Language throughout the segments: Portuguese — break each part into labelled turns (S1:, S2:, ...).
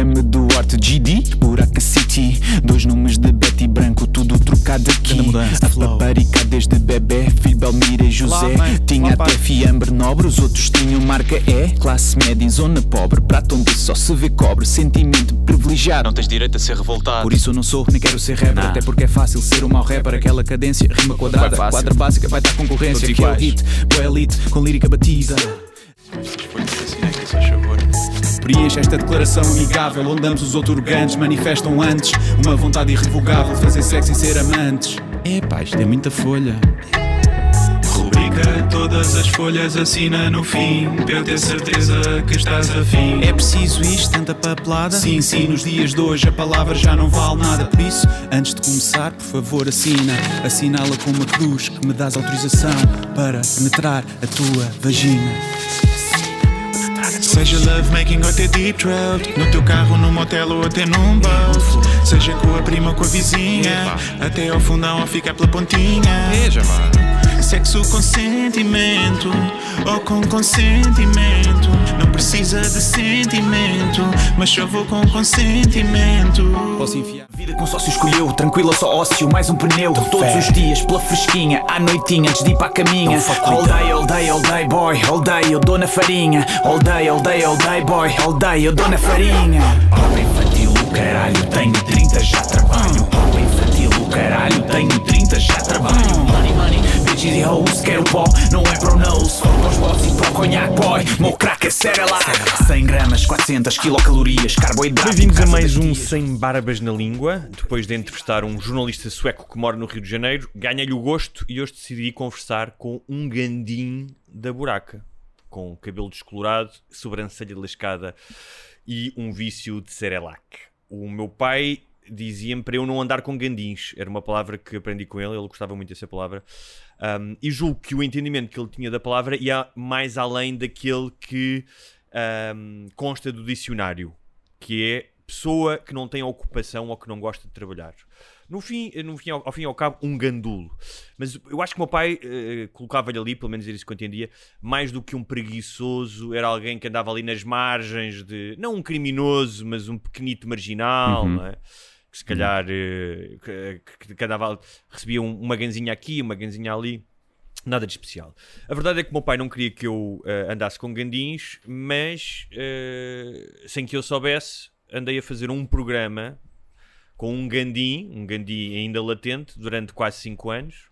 S1: Guilherme Duarte, GD, Buraca City. Dois nomes de Betty Branco, tudo trocado aqui. A paparica desde bebê, filho Belmira e José.
S2: Lá, mãe,
S1: Tinha
S2: lá, pai.
S1: até fiambre nobre, os outros tinham marca E. Classe média em zona pobre, prato onde só se vê cobre. Sentimento privilegiado.
S2: Não tens direito a ser revoltado.
S1: Por isso eu não sou, nem quero ser rapper, até porque é fácil ser um mau rapper. Aquela cadência, rima quadrada, quadra básica, vai dar concorrência. Que é o hit, boa elite, com lírica batida. Preenche esta declaração amigável Onde ambos os outorgantes manifestam antes Uma vontade irrevogável de fazer sexo e ser amantes
S2: Epá, isto é muita folha.
S3: Rubrica todas as folhas, assina no fim, para eu ter certeza que estás afim.
S2: É preciso isto, tanta papelada?
S1: Sim, sim, nos dias de hoje a palavra já não vale nada Por isso,
S2: Antes de começar, por favor, assina. Assinala com uma cruz que me dás autorização para penetrar a tua vagina.
S3: Seja love making ou até deep throat, no teu carro, no motel ou até num boat. Seja com a prima ou com a vizinha, até ao fundão ou ficar pela pontinha. Sexo com sentimento ou com consentimento. Não precisa de sentimento, mas só vou com consentimento.
S2: Posso enfiar?
S1: Vida com sócio escolheu, tranquila só ócio, mais um pneu. Todos os dias, pela fresquinha, à noitinha, antes de ir para a caminha. All day, all day, all day, boy, all day, eu dou na farinha. All day, all day, all day, boy, all day, eu dou na farinha. Pobre infantil, o caralho, tenho 30, já trabalho. Pobre infantil, o caralho, tenho 30, já trabalho. Money, money, bitches e hoes, quero pó, não é pro nose Fogo aos boss e pro conhaque, boy, meu crack é Cerelac 100 gramas, 400 quilocalorias, carboidrato
S4: Bem-vindos a mais um. Sem Barbas na Língua. Depois de entrevistar um jornalista sueco que mora no Rio de Janeiro, ganhei-lhe o gosto e hoje decidi conversar com um gandim da buraca, com cabelo descolorado, sobrancelha lascada e um vício de Cerelac. O meu pai dizia-me para eu não andar com gandins, era uma palavra que aprendi com ele, ele gostava muito dessa palavra. Um, e julgo que o entendimento que ele tinha da palavra ia mais além daquele que um, consta do dicionário, que é pessoa que não tem ocupação ou que não gosta de trabalhar. No fim, no fim ao, ao fim e ao cabo, um gandulo. Mas eu acho que o meu pai eh, colocava-lhe ali, pelo menos era isso que eu entendia, mais do que um preguiçoso, era alguém que andava ali nas margens de. Não um criminoso, mas um pequenito marginal, não é? Que se calhar eh, que, que- que andava, recebia um- uma ganzinha aqui, uma ganzinha ali. Nada de especial. A verdade é que o meu pai não queria que eu eh, andasse com gandins, mas eh, sem que eu soubesse, andei a fazer um programa com um gandim, um gandim ainda latente, durante quase 5 anos,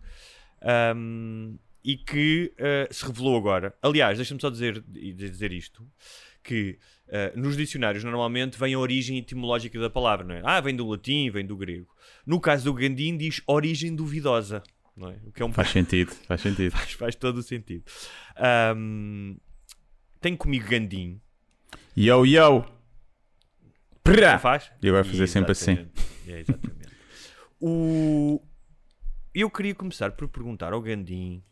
S4: ahm, e que eh, se revelou agora. Aliás, deixa-me só dizer, dizer isto, que eh, nos dicionários normalmente vem a origem etimológica da palavra, não é? Ah, vem do latim, vem do grego. No caso do gandim diz origem duvidosa, não é? O que é um
S5: Faz sentido, faz sentido.
S4: faz, faz todo o sentido. Ahm, tem comigo gandim.
S5: Yo, yo! Prá!
S4: faz?
S5: E agora fazer sempre assim.
S4: É, exatamente. o... Eu queria começar por perguntar ao Gandim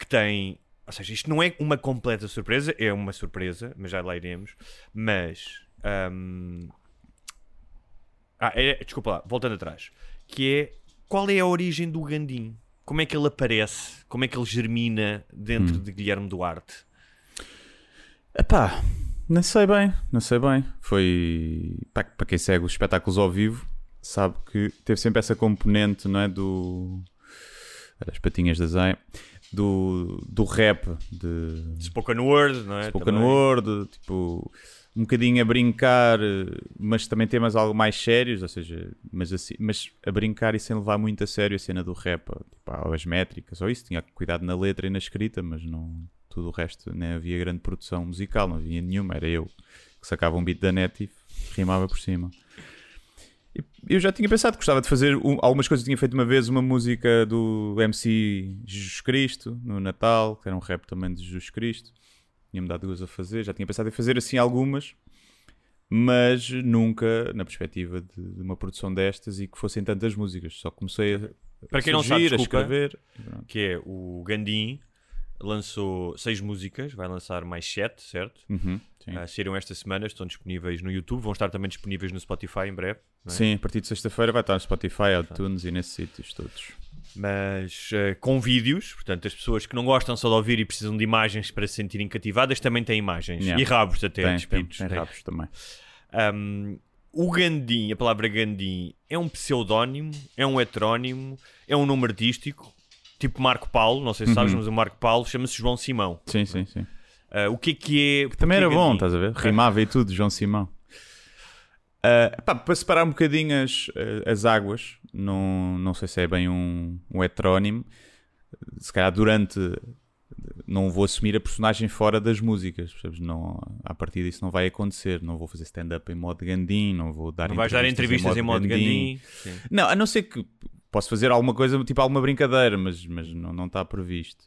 S4: que tem. Ou seja, isto não é uma completa surpresa, é uma surpresa, mas já lá iremos. Mas. ahm, Ah, é, desculpa lá, voltando atrás. Que é qual é a origem do Gandim? Como é que ele aparece? Como é que ele germina dentro
S5: Hum.
S4: de Guilherme Duarte?
S5: Epá, não sei bem, não sei bem. Foi. Pá, para quem segue os espetáculos ao vivo, sabe que teve sempre essa componente, não é? Do. As patinhas da Zen. Do, do rap, de.
S4: Spoken Word, não é?
S5: Spoken
S4: Também.
S5: Word, tipo. Um bocadinho a brincar, mas também temas algo mais sérios, ou seja, mas, assim, mas a brincar e sem levar muito a sério a cena do rap, ou, tipo, ou as métricas, ou isso, tinha cuidado na letra e na escrita, mas não tudo o resto, nem havia grande produção musical, não havia nenhuma, era eu que sacava um beat da net e rimava por cima. Eu já tinha pensado que gostava de fazer um- algumas coisas. Tinha feito uma vez uma música do MC Jesus Cristo no Natal, que era um rap também de Jesus Cristo. Tinha-me dado duas a fazer. Já tinha pensado em fazer assim algumas, mas nunca na perspectiva de, de uma produção destas e que fossem tantas músicas. Só comecei a,
S4: Para quem
S5: a
S4: não sabe,
S5: surgir, a
S4: desculpa.
S5: escrever.
S4: que é o Gandim lançou seis músicas, vai lançar mais sete, certo?
S5: Uhum.
S4: Ah, saíram esta semana, estão disponíveis no YouTube, vão estar também disponíveis no Spotify em breve. é?
S5: Sim, a partir de sexta-feira vai estar no Spotify, iTunes e nesses sítios todos.
S4: mas eh, com vídeos, portanto, as pessoas que não gostam só de ouvir e precisam de imagens para se sentirem cativadas também têm imagens.
S5: Yeah.
S4: E rabos até,
S5: Tem, tem,
S4: despidos.
S5: tem
S4: Tem.
S5: rabos também.
S4: Um, o Gandim, a palavra Gandim, é um pseudónimo, é um heterónimo, é um nome artístico, tipo Marco Paulo, não sei se sabes,
S5: Uhum.
S4: mas o Marco Paulo chama-se João Simão.
S5: Sim, sim, sim.
S4: Uh, o que é que é.
S5: Também
S4: porque
S5: era bom,
S4: Gandim?
S5: estás a ver? Rimava e tudo, João Simão. Ah, pá, para separar um bocadinho as, as águas, não, não sei se é bem um, um heterónimo. Se calhar durante. Não vou assumir a personagem fora das músicas, percebes? Não, a partir disso não vai acontecer. Não vou fazer stand-up em modo Gandim, não vou dar
S4: Não vais dar entrevistas em modo Gandim. Sim.
S5: Não, a não ser que posso fazer alguma coisa, tipo alguma brincadeira, mas, mas não, não está previsto.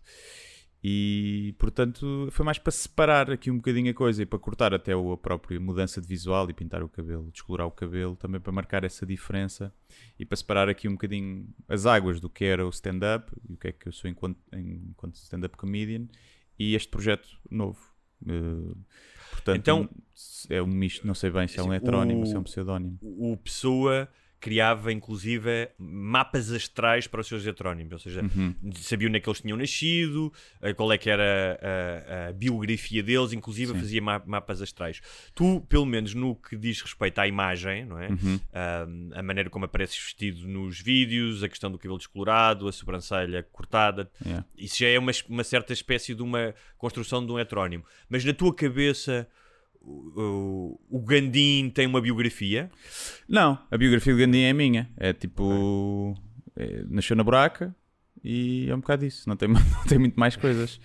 S5: E, portanto, foi mais para separar aqui um bocadinho a coisa e para cortar até a própria mudança de visual e pintar o cabelo, descolorar o cabelo, também para marcar essa diferença e para separar aqui um bocadinho as águas do que era o stand-up e o que é que eu sou enquanto, enquanto stand-up comedian e este projeto novo. Eh, portanto,
S4: Então-
S5: é um misto, não sei bem se é um
S4: Assim,
S5: heterónimo,
S4: o-
S5: se é um pseudónimo.
S4: O Pessoa criava, inclusive, mapas astrais para os seus heterónimos, ou seja,
S5: Uhum.
S4: sabia onde é que eles tinham nascido, eh, qual é que era a, a biografia deles, inclusive
S5: Sim.
S4: fazia ma- mapas astrais. Tu, pelo menos no que diz respeito à imagem, não é?
S5: Uhum.
S4: Ahm, a maneira como apareces vestido nos vídeos, a questão do cabelo descolorado, a sobrancelha cortada,
S5: Yeah.
S4: isso já é uma, uma certa espécie de uma construção de um heterónimo. Mas na tua cabeça, o, o, Gandim tem uma biografia?
S5: Não, a biografia do Gandhi é minha. É tipo. é, nasceu na buraca e é um bocado isso. Não tem, não tem muito mais coisas.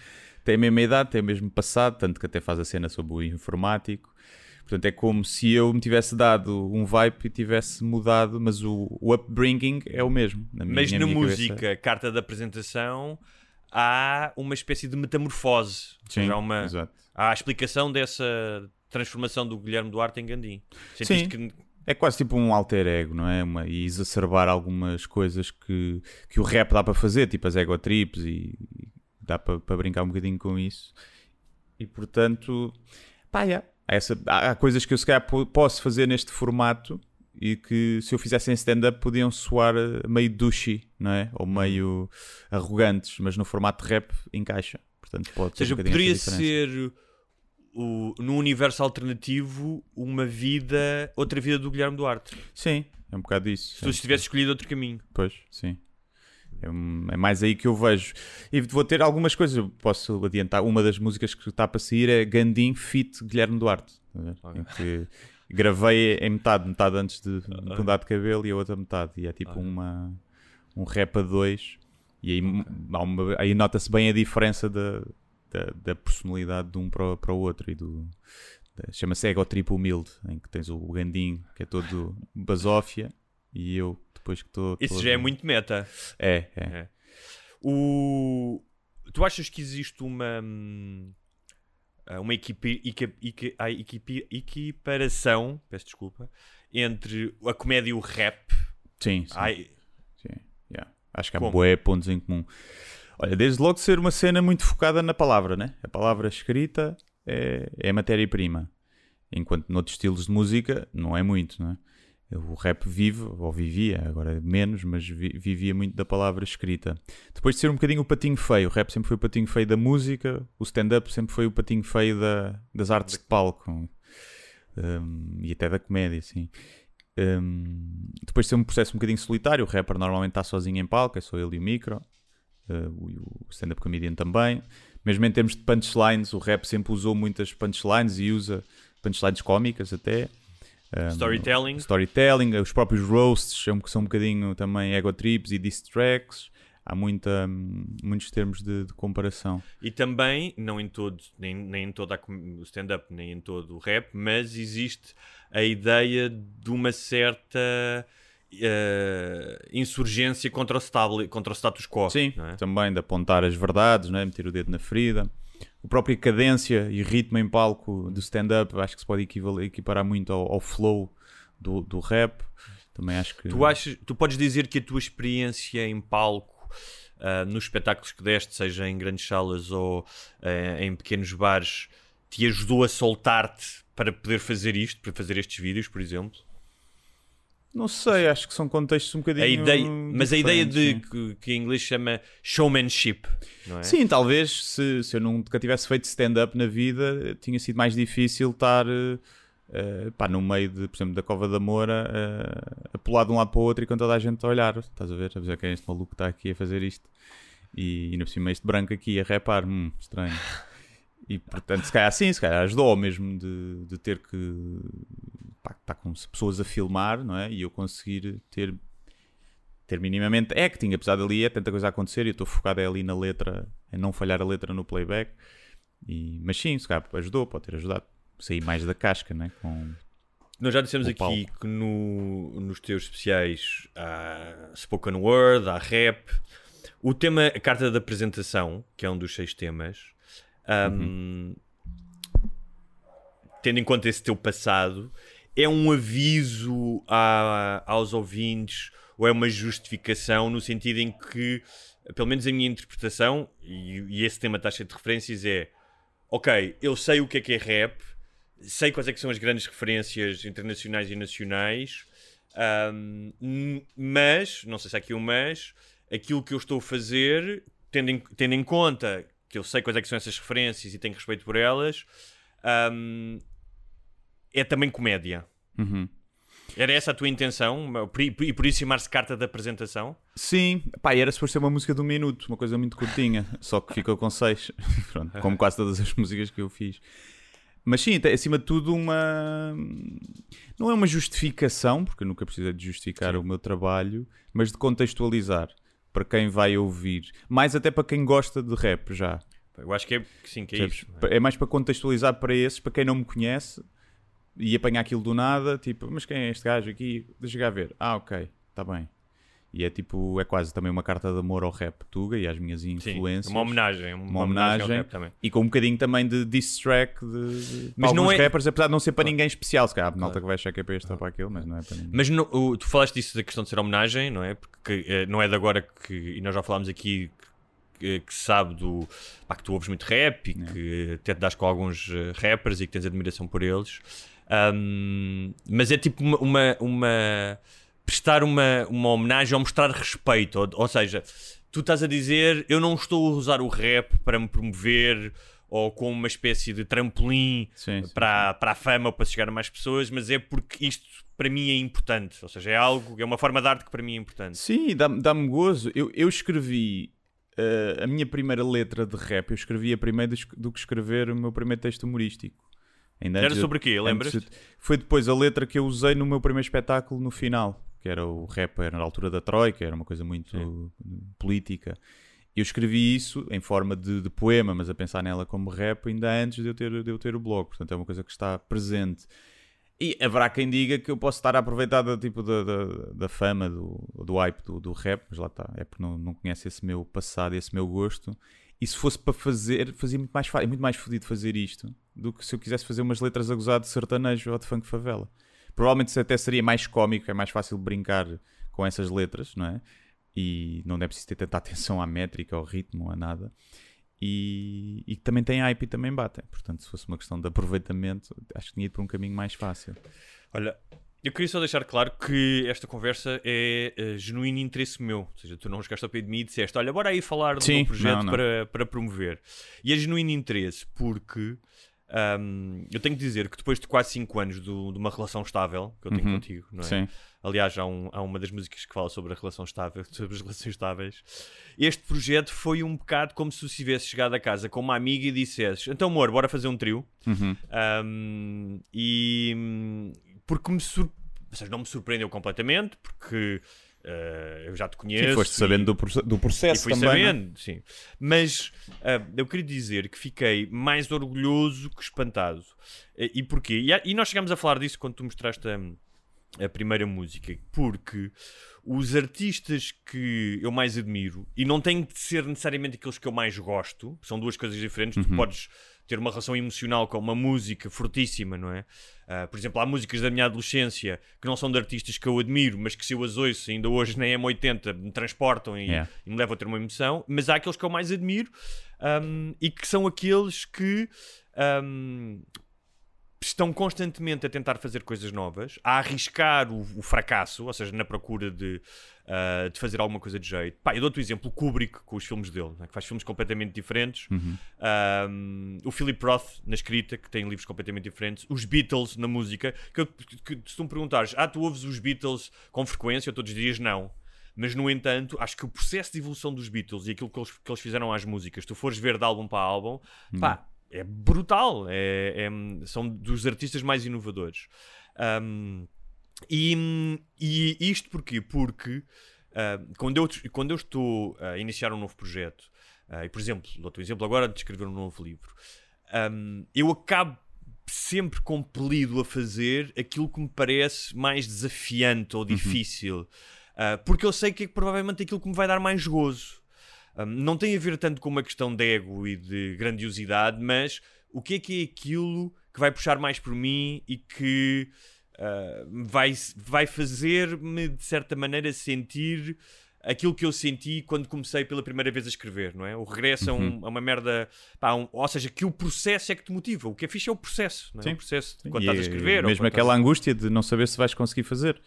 S5: Tem a mesma idade, tem o mesmo passado, tanto que até faz a cena sobre o informático. Portanto, é como se eu me tivesse dado um vibe e tivesse mudado, mas o, o upbringing é o mesmo. Na minha,
S4: Mas na
S5: minha
S4: música,
S5: cabeça.
S4: carta de apresentação, há uma espécie de metamorfose. Ou
S5: Sim,
S4: seja, há, uma,
S5: exato.
S4: há a explicação dessa transformação do Guilherme Duarte em Gandim. Sentiste que
S5: É quase tipo um alter ego, não é? Uma, e exacerbar algumas coisas que, que o rap dá para fazer, tipo as ego trips, e, e dá para, para brincar um bocadinho com isso. E portanto, pá, yeah. há, essa, há, há coisas que eu se calhar po- posso fazer neste formato e que se eu fizesse em stand-up podiam soar eh, meio douchey, não é? Ou meio arrogantes, mas no formato de rap encaixa. Portanto, pode
S4: Ou seja,
S5: um
S4: poderia ser o, no universo alternativo uma vida, outra vida do Guilherme Duarte.
S5: Sim, é um bocado isso.
S4: Se tu tivesse escolhido outro caminho.
S5: Pois, sim. É, é mais aí que eu vejo. E vou ter algumas coisas. Posso adiantar. Uma das músicas que está para sair é Gandim Fit Guilherme Duarte.
S4: Ok.
S5: Em que gravei em metade, metade antes de mudar de cabelo e a outra metade. E é tipo uma, um rap a dois. E aí, uma- aí nota-se bem a diferença da, da, da personalidade de um para, o- para o outro. E do, Chama-se Ego Trip Humilde, em que tens o Gandim, que é todo basófia, e eu, depois que estou.
S4: Isso
S5: todo-
S4: já é muito meta.
S5: É, é.
S4: É. O... Tu achas que existe uma hum, uma equipe, equipe- equiparação, peço desculpa, entre a comédia e o rap?
S5: Sim, sim.
S4: Ai,
S5: sim, yeah. Acho que há bué pontos em comum. Olha, desde logo ser uma cena muito focada na palavra, né? A palavra escrita é, é matéria-prima. Enquanto noutros estilos de música não é muito, não é? O rap vive, ou vivia, agora menos, mas vi- vivia muito da palavra escrita. Depois de ser um bocadinho o patinho feio, o rap sempre foi o patinho feio da música, o stand-up sempre foi o patinho feio da, das artes de palco Um, e até da comédia, sim. Um, depois de ser um processo um bocadinho solitário, o rapper normalmente está sozinho em palco, é só ele e o micro, o, o stand-up comedian também. Mesmo em termos de punchlines, o rap sempre usou muitas punchlines e usa punchlines cómicas até. Um,
S4: Storytelling.
S5: storytelling, os próprios roasts são, são um bocadinho também ego trips e diss tracks. Há muita, hum, muitos termos de, de comparação.
S4: E também, não em todo, nem, nem em todo o stand-up, nem em todo o rap, mas existe a ideia de uma certa eh, insurgência contra o, stabli- contra o status quo.
S5: Sim,
S4: é?
S5: também de apontar as verdades, não é? meter o dedo na ferida. A própria cadência e ritmo em palco do stand-up acho que se pode equiparar muito ao, ao flow do, do rap. Também acho que.
S4: Tu, achas, tu podes dizer que a tua experiência em palco, ah, nos espetáculos que deste, seja em grandes salas ou ah, em pequenos bares, te ajudou a soltar-te para poder fazer isto, para fazer estes vídeos, por exemplo?
S5: Não sei, acho que são contextos um bocadinho.
S4: A ideia, mas a ideia de que, que em inglês chama showmanship, é?
S5: Sim, talvez se, se eu nunca tivesse feito stand-up na vida, tinha sido mais difícil estar eh, pá, no meio, de, por exemplo, da Cova da Moura eh, a pular de um lado para o outro e com toda a gente a olhar. Estás a ver? A ver quem é este maluco que está aqui a fazer isto. E ainda por cima este branco aqui a repar, hum, estranho. E portanto, se calhar assim, se calhar ajudou mesmo de, de ter que pá, estar com pessoas a filmar, não é? E eu conseguir ter ter minimamente acting, apesar dali é tanta coisa a acontecer e eu estou focado é ali na letra, em não falhar a letra no playback. E, mas sim, se calhar ajudou, pode ter ajudado. Sair mais da casca, né? Com,
S4: Nós já dissemos
S5: O
S4: aqui
S5: palco.
S4: que no, nos teus especiais há spoken word, há rap. O tema, a carta da apresentação, que é um dos seis temas, hum, tendo em conta esse teu passado, é um aviso a- aos ouvintes ou é uma justificação no sentido em que, pelo menos a minha interpretação, e, e esse tema está cheio de referências, é ok, eu sei o que é que é rap, sei quais é que são as grandes referências internacionais e nacionais, n- mas, não sei se há aqui um mas, aquilo que eu estou a fazer, tendo em, tendo em conta que eu sei quais é que são essas referências e tenho respeito por elas, ahm, é também comédia.
S5: Uhum.
S4: Era essa a tua intenção? E por isso chamar-se carta de apresentação?
S5: Sim, pá, era suposto ser uma música de um minuto, uma coisa muito curtinha, só que ficou com seis, Pronto, como quase todas as músicas que eu fiz. Mas sim, acima de tudo, uma. Não é uma justificação, porque eu nunca precisei de justificar o meu trabalho, mas de contextualizar para quem vai ouvir. Mais até para quem gosta de rap já.
S4: Eu acho que é sim, que é isso.
S5: É mais para contextualizar para esses, para quem não me conhece e apanhar aquilo do nada, tipo, mas quem é este gajo aqui? Deixa cá ver. Ah, ok, está bem. E é tipo, é quase também uma carta de amor ao rap Tuga e às minhas
S4: Sim,
S5: influências.
S4: uma homenagem. Uma,
S5: Uma
S4: homenagem ao
S5: homenagem.
S4: rap também.
S5: E com um bocadinho também de diss track de, de
S4: Mas não é-
S5: rappers, apesar de não ser para ninguém especial. Se calhar, a malta que vai achar que é para este ou para aquele, mas não é para ninguém.
S4: Mas no- o- tu falaste disso da questão de ser homenagem, não é? Porque eh, não é de agora que, e nós já falámos aqui, que, que se sabe do, pá, que tu ouves muito rap e que até te das com alguns eh, rappers e que tens admiração por eles. Ahm, mas é tipo uma, uma, uma- prestar uma, uma homenagem ou mostrar respeito. Ou, ou seja, tu estás a dizer eu não estou a usar o rap para me promover ou como uma espécie de trampolim
S5: Sim, sim,
S4: para, para a fama ou para chegar a mais pessoas, mas é porque isto para mim é importante. Ou seja, é algo, é uma forma de arte que para mim é importante.
S5: Sim, dá-me dá gozo. Eu, eu escrevi eh, a minha primeira letra de rap, eu escrevia primeiro do, do que escrever o meu primeiro texto humorístico. Ainda
S4: Era sobre o quê?
S5: antes
S4: Lembras-te?
S5: de- Foi depois a letra que eu usei no meu primeiro espetáculo no final, que era o rap, era na altura da Troika, era uma coisa muito política. Eu escrevi isso em forma de, de poema, mas a pensar nela como rap ainda antes de eu, ter, de eu ter o blog. Portanto, é uma coisa que está presente. E haverá quem diga que eu posso estar a aproveitar da, tipo, da, da, da fama, do, do hype do, do rap, mas lá está. É porque não, não conhece esse meu passado, esse meu gosto. E se fosse para fazer, fazia muito mais fácil, é muito mais fodido fazer isto do que se eu quisesse fazer umas letras a gozar de sertanejo ou de funk favela. Provavelmente até seria mais cómico, é mais fácil brincar com essas letras, não é? E não é preciso ter tanta atenção à métrica, ao ritmo, a nada. E, e também tem hype e também batem. Portanto, se fosse uma questão de aproveitamento, acho que tinha ido por um caminho mais fácil.
S4: Olha, eu queria só deixar claro que esta conversa é eh, genuíno interesse meu. Ou seja, tu não chegaste ao pé de mim e disseste: Olha, bora aí falar do
S5: Sim,
S4: meu projeto
S5: não, não.
S4: Para, para promover. E é genuíno interesse porque ahm, eu tenho que dizer que depois de quase 5 anos do- de uma relação estável que eu tenho
S5: Uhum.
S4: contigo, não é?
S5: Sim.
S4: Aliás, há, um- há uma das músicas que fala sobre a relação estável, sobre as relações estáveis. Este projeto foi um bocado como se tu tivesse chegado a casa com uma amiga e dissesses: Então, amor, bora fazer um trio.
S5: Uhum.
S4: Um, e porque me sur... ou seja, não me surpreendeu completamente, porque uh, eu já te conheço.
S5: Sim, foste
S4: e-
S5: sabendo do, do processo
S4: fui
S5: também. não é?
S4: sabendo, sim. Mas uh, eu queria dizer que fiquei mais orgulhoso que espantado. Uh, e porquê? E, a- e nós chegámos a falar disso quando tu mostraste a, a primeira música, porque os artistas que eu mais admiro, e não tem de ser necessariamente aqueles que eu mais gosto, são duas coisas diferentes, tu podes ter uma relação emocional com uma música fortíssima, não é? Ah, por exemplo, há músicas da minha adolescência que não são de artistas que eu admiro, mas que se eu as ouço ainda hoje na M80 me transportam e,
S5: Yeah.
S4: e me levam a ter uma emoção, mas há aqueles que eu mais admiro ahm, e que são aqueles que ahm, estão constantemente a tentar fazer coisas novas, a arriscar o, o fracasso, ou seja, na procura de, uh, de fazer alguma coisa de jeito. Pá, eu dou-te o exemplo, o Kubrick com os filmes dele, né, que faz filmes completamente diferentes.
S5: Uhum.
S4: Um, o Philip Roth na escrita, que tem livros completamente diferentes. Os Beatles na música, que, que, que se tu me perguntares, ah, tu ouves os Beatles com frequência todos os dias? Não. Mas, no entanto, acho que o processo de evolução dos Beatles e aquilo que eles, que eles fizeram às músicas, tu fores ver de álbum para álbum, pá, é brutal. É, é- são dos artistas mais inovadores. Um, e, e isto porquê? Porque ah, quando, eu, quando eu estou a iniciar um novo projeto, ah, e por exemplo, dou-te um exemplo agora de escrever um novo livro, um, eu acabo sempre compelido a fazer aquilo que me parece mais desafiante ou difícil, Ah, porque eu sei que é provavelmente aquilo que me vai dar mais gozo. Um, não tem a ver tanto com uma questão de ego e de grandiosidade, mas o que é que é aquilo que vai puxar mais por mim e que uh, vai, vai fazer-me, de certa maneira, sentir aquilo que eu senti quando comecei pela primeira vez a escrever, não é? O regresso a, um- a uma merda. pá, um- ou seja, que o processo é que te motiva. O que é fixe é o processo, não é?
S5: Sim.
S4: O processo quando
S5: E
S4: estás a
S5: é
S4: escrever. ou
S5: Mesmo aquela angústia de não saber se vais conseguir fazer.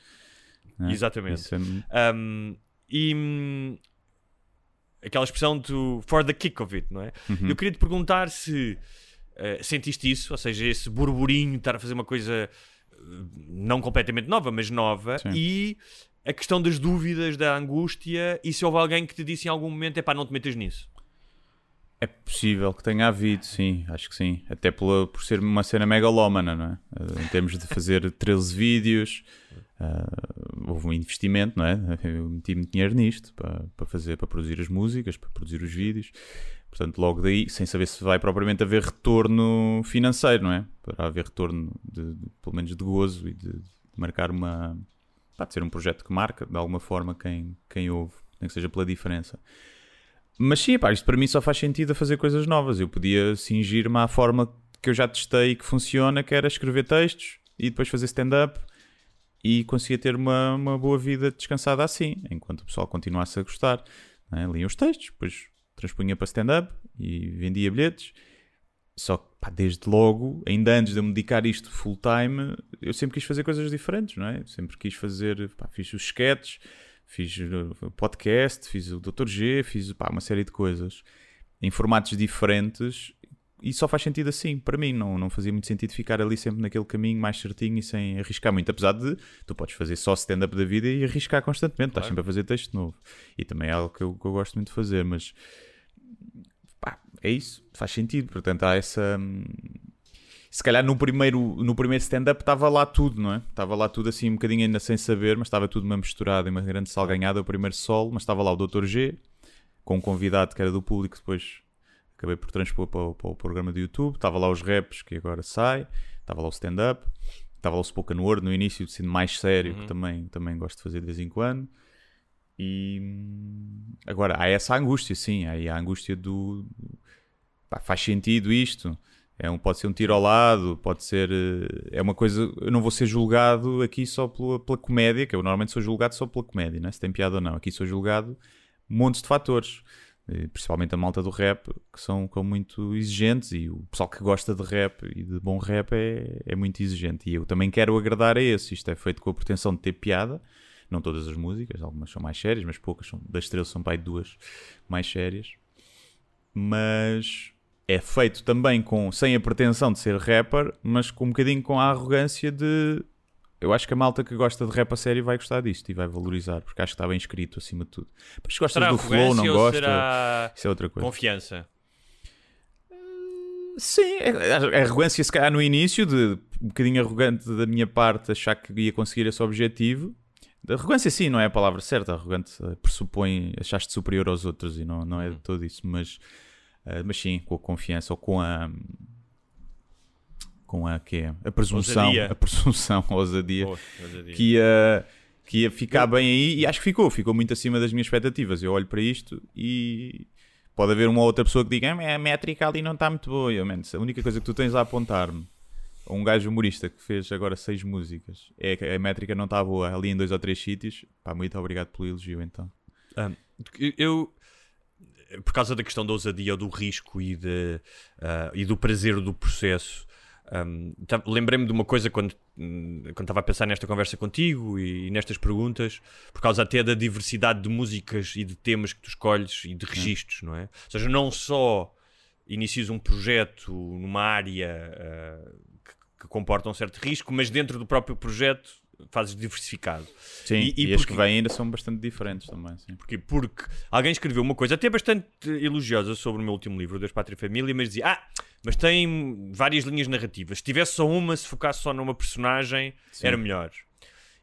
S5: é?
S4: Exatamente.
S5: É-
S4: Um, e hum, aquela expressão do for the kick of it, não é?
S5: Uhum.
S4: Eu queria te perguntar se uh, sentiste isso, ou seja, esse burburinho de estar a fazer uma coisa não completamente nova, mas nova,
S5: Sim.
S4: e a questão das dúvidas, da angústia, e se houve alguém que te disse em algum momento, é pá, não te metas nisso.
S5: É possível que tenha havido, sim, acho que sim. Até pela, por ser uma cena megalómana, não é? Eh, Em termos de fazer 13 vídeos, ah, houve um investimento, não é? Eu meti muito dinheiro nisto para, para fazer, para produzir as músicas, para produzir os vídeos. Portanto, logo daí, sem saber se vai propriamente haver retorno financeiro, não é? Para haver retorno, de, de- pelo menos de gozo e de, de marcar uma. Pá, de ser um projeto que marca, de alguma forma, quem, quem ouve, nem que seja pela diferença. Mas sim, pá, isto para mim só faz sentido a fazer coisas novas. Eu podia cingir-me à forma que eu já testei e que funciona, que era escrever textos e depois fazer stand-up e conseguia ter uma, uma boa vida descansada assim, enquanto o pessoal continuasse a gostar. é? Lia os textos, depois transpunha para stand-up e vendia bilhetes. Só que, pá, desde logo, ainda antes de eu me dedicar isto full time, eu sempre quis fazer coisas diferentes, não é? Sempre quis fazer, pá, fiz os sketches, fiz uh, podcast, fiz o Dr. G, fiz pá, uma série de coisas em formatos diferentes e só faz sentido assim, para mim. Não, não fazia muito sentido ficar ali sempre naquele caminho mais certinho e sem arriscar muito. Apesar de tu podes fazer só stand-up da vida e arriscar constantemente, estás sempre a fazer texto novo. E também é algo que eu, que eu gosto muito de fazer, mas é isso, faz sentido. Portanto, há essa. hum, Se calhar no primeiro, no primeiro stand-up estava lá tudo, não é? Estava lá tudo assim um bocadinho ainda sem saber, mas estava tudo uma misturado em uma grande salganhada, o primeiro solo, mas estava lá o Dr. G, com um convidado que era do público, depois acabei por transpor para o, para o programa do YouTube. Estava lá os raps, que agora sai, estava lá o stand-up, estava lá o spoken word no início, sendo mais sério, que também, também gosto de fazer de vez em quando. E hum, agora há essa angústia, sim, aí a angústia do pá, faz sentido isto. É um, pode ser um tiro ao lado, pode ser. eh, É uma coisa. Eu não vou ser julgado aqui só pela, pela comédia, que eu normalmente sou julgado só pela comédia, né? se tem piada ou não. Aqui sou julgado montes de fatores, principalmente a malta do rap, que são, são muito exigentes. E o pessoal que gosta de rap e de bom rap é, é muito exigente. E eu também quero agradar a esse. Isto é feito com a pretensão de ter piada. Não todas as músicas, algumas são mais sérias, mas poucas são. Das três são aí duas mais sérias mas é feito também com sem a pretensão de ser rapper, mas com um bocadinho com a arrogância de eu acho que a malta que gosta de rap a sério vai gostar disto e vai valorizar, porque acho que está bem escrito acima de tudo. Mas se gostas
S4: Será
S5: do flow, não gosta,
S4: será
S5: isso é outra coisa.
S4: confiança?
S5: Sim, é- a arrogância se calhar no início, de um bocadinho arrogante da minha parte, achar que ia conseguir esse objetivo. De arrogância sim, não é a palavra certa. Arrogante eh, pressupõe achar-te superior aos outros e não, não é de todo isso, mas, eh, mas sim, com a confiança ou com a com a que é? A presunção,
S4: Ousadia.
S5: a presunção, a ousadia que ia, que ia ficar bem aí e acho que ficou, ficou muito acima das minhas expectativas. Eu olho para isto e pode haver uma outra pessoa que diga "Ah, a métrica ali não está muito boa. Eu, "Man, a única coisa que tu tens a apontar-me um gajo humorista que fez agora seis músicas é que a métrica não está boa ali em dois ou três sítios. Pá, muito obrigado pelo elogio então.
S4: Eu, por causa da questão da ousadia ou do risco e, de, ah, e do prazer do processo, Um, Lembrei-me de uma coisa quando hum, quando estava a pensar nesta conversa contigo e, nestas perguntas, por causa até da diversidade de músicas e de temas que tu escolhes e de registros, não é? Ou seja, não só inicias um projeto numa área uh, que, que comporta um certo risco, mas dentro do próprio projeto fazes diversificado.
S5: Sim,
S4: E-
S5: e,
S4: e
S5: as
S4: porque-
S5: que vêm ainda são bastante diferentes também. Sim.
S4: Porquê? Porque alguém escreveu uma coisa até bastante elogiosa sobre o meu último livro, Deus, Pátria e Família, mas dizia: Ah, mas tem várias linhas narrativas. Se tivesse só uma, se focasse só numa personagem,
S5: Sim.
S4: era melhor.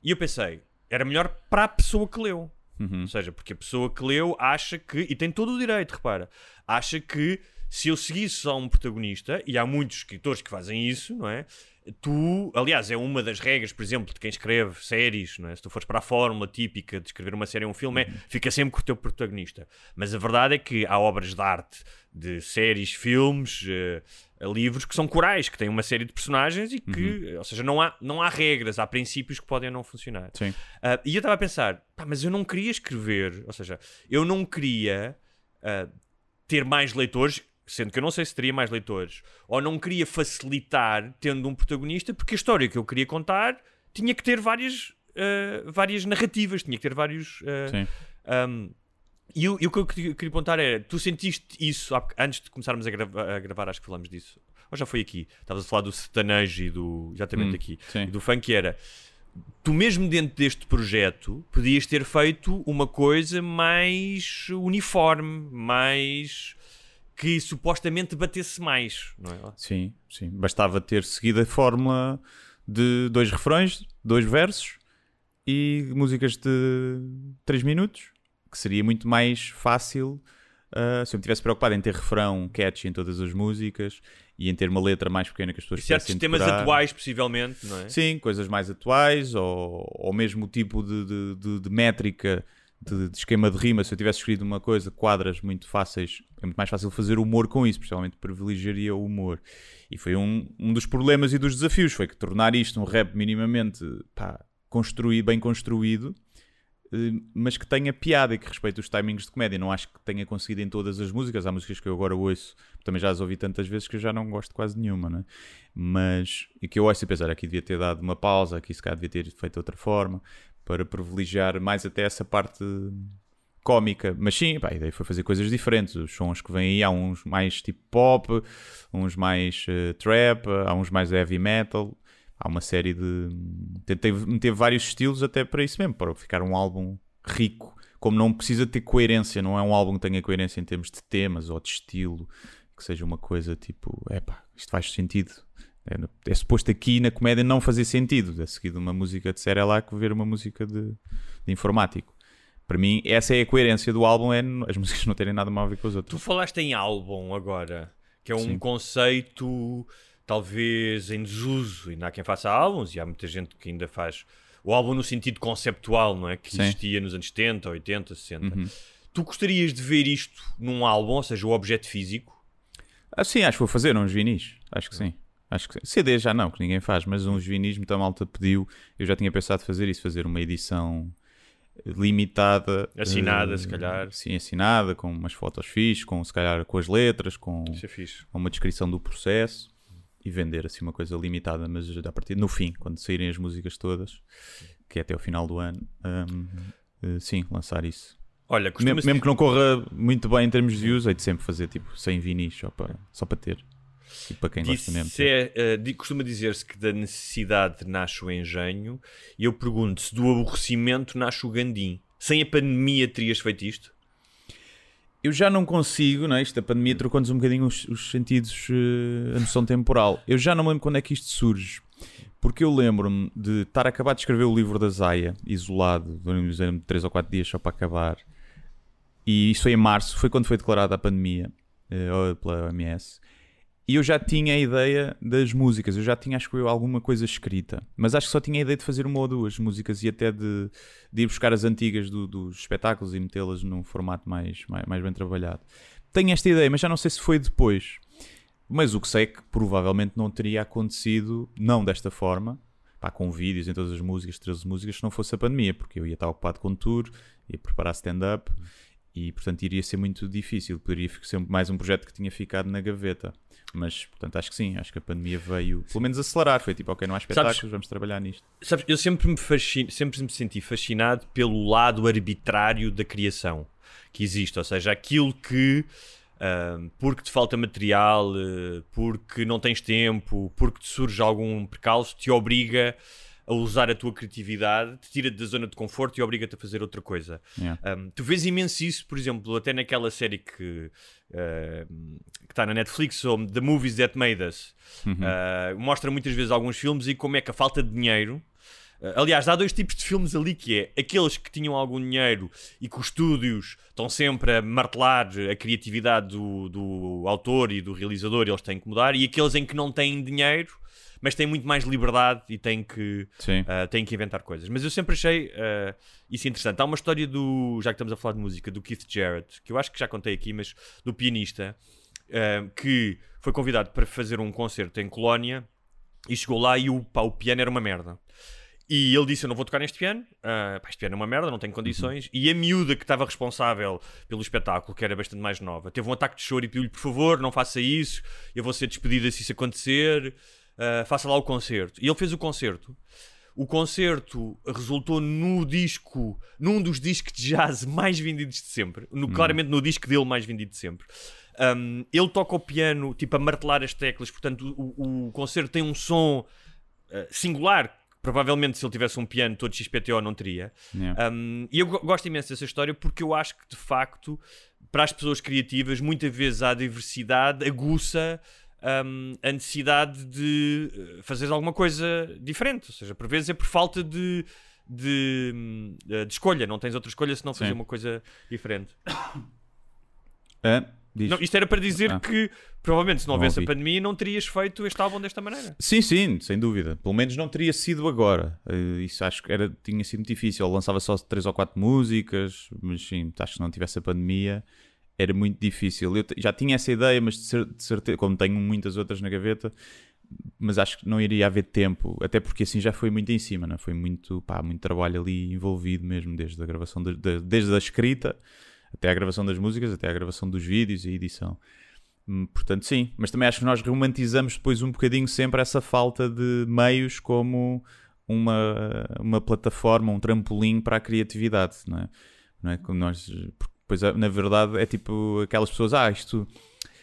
S4: E eu pensei: era melhor para a pessoa que leu.
S5: Uhum.
S4: Ou seja, porque a pessoa que leu acha que, e tem todo o direito, repara, acha que se eu seguisse só um protagonista, e há muitos escritores que fazem isso, não é? Tu, aliás, é uma das regras, por exemplo, de quem escreve séries, não é? Se tu fores para a fórmula típica de escrever uma série ou um filme, é, fica sempre com o teu protagonista. Mas a verdade é que há obras de arte, de séries, filmes, eh, livros que são corais, que têm uma série de personagens e que, ou seja, não há, não há regras, há princípios que podem não funcionar.
S5: Sim.
S4: Ah, e eu estava a pensar, pá, mas eu não queria escrever, ou seja, eu não queria ah, ter mais leitores, sendo que eu não sei se teria mais leitores, ou não queria facilitar tendo um protagonista, porque a história que eu queria contar tinha que ter várias, ah, várias narrativas, tinha que ter vários. ah,
S5: Sim.
S4: um, e, o- e o que eu queria perguntar era: tu sentiste isso antes de começarmos a, grava- a gravar? Acho que falamos disso. Ou já foi aqui? Estavas a falar do sertanejo e do. Exatamente
S5: Hum,
S4: aqui.
S5: sim.
S4: Do funk era. Tu, mesmo dentro deste projeto, podias ter feito uma coisa mais uniforme, mais. Que supostamente batesse mais, não é?
S5: Sim, sim. Bastava ter seguido a fórmula de dois refrões, dois versos e músicas de 3 minutos, que seria muito mais fácil ah, se eu me tivesse preocupado em ter refrão catchy em todas as músicas e em ter uma letra mais pequena que as pessoas
S4: E certos temas
S5: decorar.
S4: atuais, possivelmente, não é?
S5: Sim, coisas mais atuais ou, ou mesmo o tipo de, de, de- de métrica, de, de esquema de rima. Se eu tivesse escrito uma coisa, quadras muito fáceis, é muito mais fácil fazer humor com isso, principalmente privilegiaria o humor. E foi um, um dos problemas e dos desafios, foi que tornar isto um rap minimamente pá, construído, bem construído, eh, mas que tenha piada e que respeite os timings de comédia. Não acho que tenha conseguido em todas as músicas. Há músicas que eu agora ouço, também já as ouvi tantas vezes que eu já não gosto quase nenhuma, né? Mas e que eu ouço e pensar, aqui devia ter dado uma pausa, aqui se calhar devia ter feito outra forma, para privilegiar mais até essa parte cómica. Mas sim, pá, a ideia foi fazer coisas diferentes. Os sons que vêm aí, há uns mais tipo pop, uns mais eh, trap, há uns mais heavy metal. Há uma série de. Tentei meter vários estilos até para isso mesmo, para ficar um álbum rico. Como não precisa ter coerência, não é um álbum que tenha coerência em termos de temas ou de estilo, que seja uma coisa tipo, epá, isto faz sentido. É, é suposto aqui na comédia não fazer sentido. É seguido uma música de série lá que ver uma música de, de informático. Para mim, essa é a coerência do álbum, é as músicas não terem nada mal a ver com as
S4: Tu
S5: outras.
S4: falaste em álbum agora, que é um
S5: Sim.
S4: conceito talvez em desuso. Ainda há quem faça álbuns e há muita gente que ainda faz o álbum no sentido conceptual, não é? Que
S5: Sim.
S4: existia nos anos 70, 80, 60.
S5: Uhum.
S4: Tu gostarias de ver isto num álbum, ou seja, o objeto físico?
S5: Ah, sim, acho que vou fazer uns vinis. Acho que sim. Acho que. CD já não, que ninguém faz, mas uns vinis muita malta pediu. Eu já tinha pensado fazer isso, fazer uma edição limitada.
S4: Assinada,
S5: eh,
S4: se calhar.
S5: Sim, assinada, com umas fotos fixes, com se calhar com as letras, com
S4: é
S5: uma descrição do processo e vender assim uma coisa limitada, mas a partir no fim, quando saírem as músicas todas, que é até o final do ano, hum, eh, sim, lançar isso.
S4: Olha,
S5: Mesmo, mesmo que não corra muito bem em termos de views, hei de sempre fazer tipo 100 vinis só para, só para ter. E para quem gosta mesmo.
S4: Disse, é, eh, di- costuma dizer-se que da necessidade nasce o engenho, e eu pergunto se do aborrecimento nasce o gandim. Sem a pandemia terias feito isto?
S5: Eu já não consigo, não é? Isto, a pandemia trocou-nos um bocadinho os, os sentidos, eh, a noção temporal. Eu já não me lembro quando é que isto surge. Porque eu lembro-me de estar acabado de escrever o livro da Zaya, isolado, durante 3 ou 4 dias só para acabar. E isso foi em março, foi quando foi declarada a pandemia ou pela OMS. E eu já tinha a ideia das músicas, eu já tinha, acho que eu, alguma coisa escrita. Mas acho que só tinha a ideia de fazer uma ou duas músicas e até de, de ir buscar as antigas do- dos espetáculos e metê-las num formato mais, mais, mais bem trabalhado. Tenho esta ideia, mas já não sei se foi depois. Mas o que sei é que provavelmente não teria acontecido, não desta forma, pá, com vídeos em todas as músicas, 13 músicas, se não fosse a pandemia, porque eu ia estar ocupado com tour, ia preparar stand-up E, portanto, iria ser muito difícil. Poderia ser mais um projeto que tinha ficado na gaveta. Mas, portanto, acho que sim. Acho que a pandemia veio, pelo menos, acelerar. Foi tipo, ok, não há espetáculos,
S4: Sabes-
S5: vamos trabalhar nisto.
S4: Sabes, eu sempre me, fascino, sempre me senti fascinado pelo lado arbitrário da criação que existe. Ou seja, aquilo que, ahm, porque te falta material, eh, porque não tens tempo, porque te surge algum percalço, te obriga a usar a tua criatividade, te tira da zona de conforto e obriga-te a fazer outra coisa.
S5: Yeah.
S4: Um, tu vês imenso isso, por exemplo, até naquela série que uh, está na Netflix, ou The Movies That Made Us. Uh, mostra muitas vezes alguns filmes e como é que a falta de dinheiro. uh, aliás, há dois tipos de filmes ali que é aqueles que tinham algum dinheiro e que os estúdios estão sempre a martelar a criatividade do, do autor e do realizador e eles têm que mudar, e aqueles em que não têm dinheiro, mas têm muito mais liberdade e têm que. Uh, têm que inventar coisas. Mas eu sempre achei uh, isso interessante. Há uma história do, já que estamos a falar de música, do Keith Jarrett, que eu acho que já contei aqui, mas do pianista, uh, que foi convidado para fazer um concerto em Colónia e chegou lá e o, pá, o piano era uma merda. E ele disse: Eu não vou tocar neste piano, uh, pá, este piano é uma merda, não tenho condições. E a miúda que estava responsável pelo espetáculo, que era bastante mais nova, teve um ataque de choro e pediu-lhe: Por favor, não faça isso, eu vou ser despedida se isso acontecer, uh, faça lá o concerto. E ele fez o concerto. O concerto resultou no disco, num dos discos de jazz mais vendidos de sempre, no, claramente no disco dele mais vendido de sempre. Um, ele toca o piano, tipo a martelar as teclas, portanto, o, o concerto tem um som uh, singular. Provavelmente, se ele tivesse um piano todo XPTO, não teria.
S5: Yeah.
S4: Um, e eu go- gosto imenso dessa história porque eu acho que, de facto, para as pessoas criativas, muitas vezes a diversidade aguça um, a necessidade de uh, fazer alguma coisa diferente. Ou seja, por vezes é por falta de, de, hum, de escolha. Não tens outra escolha senão fazer
S5: Sim.
S4: uma coisa diferente.
S5: Diz.
S4: Não, isto era para dizer
S5: Ah.
S4: que, provavelmente, se não
S5: Não
S4: houvesse a pandemia, não terias feito este álbum desta maneira.
S5: Sim, sim, sem dúvida. Pelo menos não teria sido agora. Eh, isso acho que era, tinha sido muito difícil. Eu lançava só três ou quatro músicas, mas sim, acho que se não tivesse a pandemia era muito difícil. Eu já tinha essa ideia, mas de, cer- de certeza, como tenho muitas outras na gaveta, mas acho que não iria haver tempo, até porque assim já foi muito em cima, não é? foi muito, pá, muito trabalho ali envolvido mesmo, desde a gravação, de- de- desde a escrita até a gravação das músicas, até a gravação dos vídeos e edição. Hum, Portanto, sim, mas também acho que nós romantizamos depois um bocadinho sempre essa falta de meios como uma, uma plataforma, um trampolim para a criatividade, não é? Não é? Como nós, porque depois, na verdade, é tipo aquelas pessoas, ah, isto.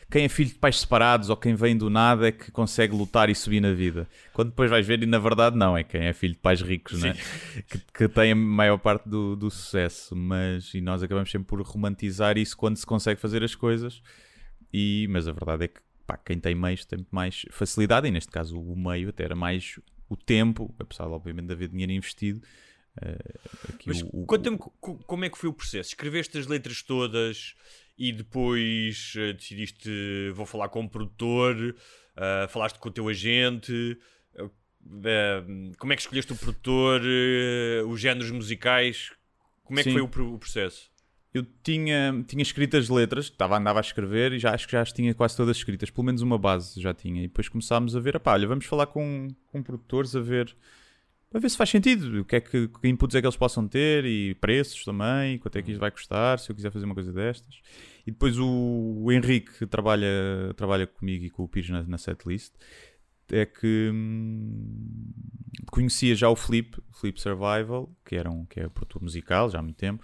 S5: Quem é filho de pais separados ou quem vem do nada é que consegue lutar e subir na vida. Quando depois vais ver, e na verdade não, é quem é filho de pais ricos, não é? que, que tem a maior parte do, do sucesso. Mas e nós acabamos sempre por romantizar isso quando se consegue fazer as coisas. E, mas a verdade é que pá, quem tem meios tem mais facilidade, e neste caso o meio até era mais o tempo, apesar de obviamente de haver dinheiro investido. Eh,
S4: Mas
S5: o- o-
S4: conta-me co- como é que foi o processo. Escreveste as letras todas e depois eh, decidiste vou falar com um produtor, eh, falaste com o teu agente. como é que escolheste o produtor, os géneros musicais? Como é que
S5: Sim.
S4: foi o, o processo?
S5: Eu tinha, tinha escrito as letras, estava, andava a escrever e já acho que já as tinha quase todas escritas, pelo menos uma base já tinha. E depois começámos a ver, "Epá, olha, vamos falar com, com produtores a ver, a ver se faz sentido, o que é que, que inputs é que eles possam ter e preços também, quanto é que isto vai custar, se eu quiser fazer uma coisa destas. E depois o, o Henrique que trabalha, trabalha comigo e com o Pires na, na setlist, é que hum, conhecia já o Flip, Flip Survival, que, era um, que é produtor musical já há muito tempo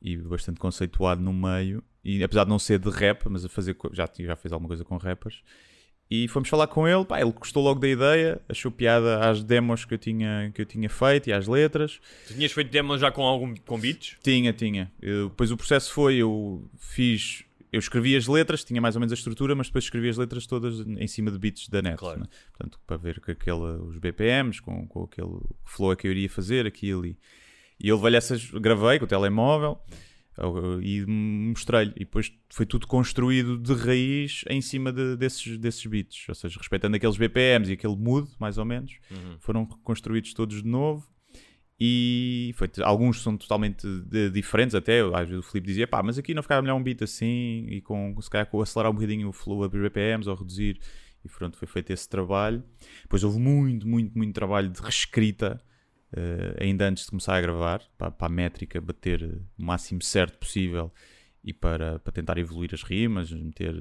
S5: e bastante conceituado no meio. E apesar de não ser de rap, mas a fazer já, já fez alguma coisa com rappers. E fomos falar com ele, pá, ele gostou logo da ideia, achou piada às demos que eu tinha, que eu tinha feito e às letras.
S4: Tu tinhas feito demos já com algum com beats?
S5: Tinha, tinha. Eu- depois o processo foi, eu fiz, eu escrevi as letras, tinha mais ou menos a estrutura, mas depois escrevi as letras todas em cima de beats da net.
S4: Claro.
S5: né? Portanto, para ver com aquele, os BPMs, com, com aquele flow que eu iria fazer, aquilo e, e eu levei essas, gravei com o telemóvel e mostrei-lhe. E depois foi tudo construído de raiz em cima de- desses, desses beats, ou seja, respeitando aqueles BPMs e aquele mood, mais ou menos, foram construídos todos de novo. E foi, alguns são totalmente de- diferentes até, às vezes o Filipe dizia, pá, mas aqui não ficava melhor um beat assim e com, se calhar com acelerar um bocadinho o flow a BPMs ou reduzir e pronto, foi feito esse trabalho. Depois houve muito, muito, muito trabalho de reescrita eh, ainda antes de começar a gravar, para, para a métrica bater o máximo certo possível e para, para tentar evoluir as rimas, meter.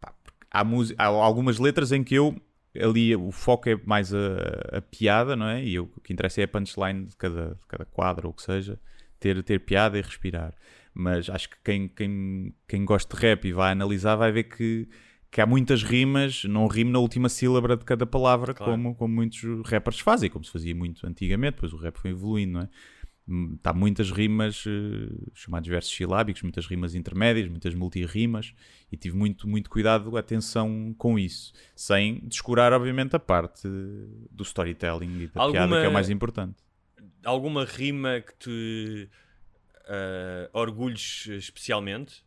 S5: Pá, há, há algumas letras em que eu ali o foco é mais a, a piada, não é? E eu, o que interessa é a punchline de cada, de cada quadro ou o que seja, ter, ter piada e respirar. Mas acho que quem, quem, quem gosta de rap e vai analisar vai ver que, que há muitas rimas, não rimo na última sílaba de cada palavra, claro. como, como muitos rappers fazem, como se fazia muito antigamente, depois o rap foi evoluindo, não é? Está muitas rimas, uh, chamados versos silábicos, muitas rimas intermédias, muitas multi-rimas, e tive muito, muito cuidado, atenção com isso, sem descurar, obviamente, a parte do storytelling e da alguma, piada, que é o mais importante.
S4: Alguma rima que te uh, orgulhes especialmente?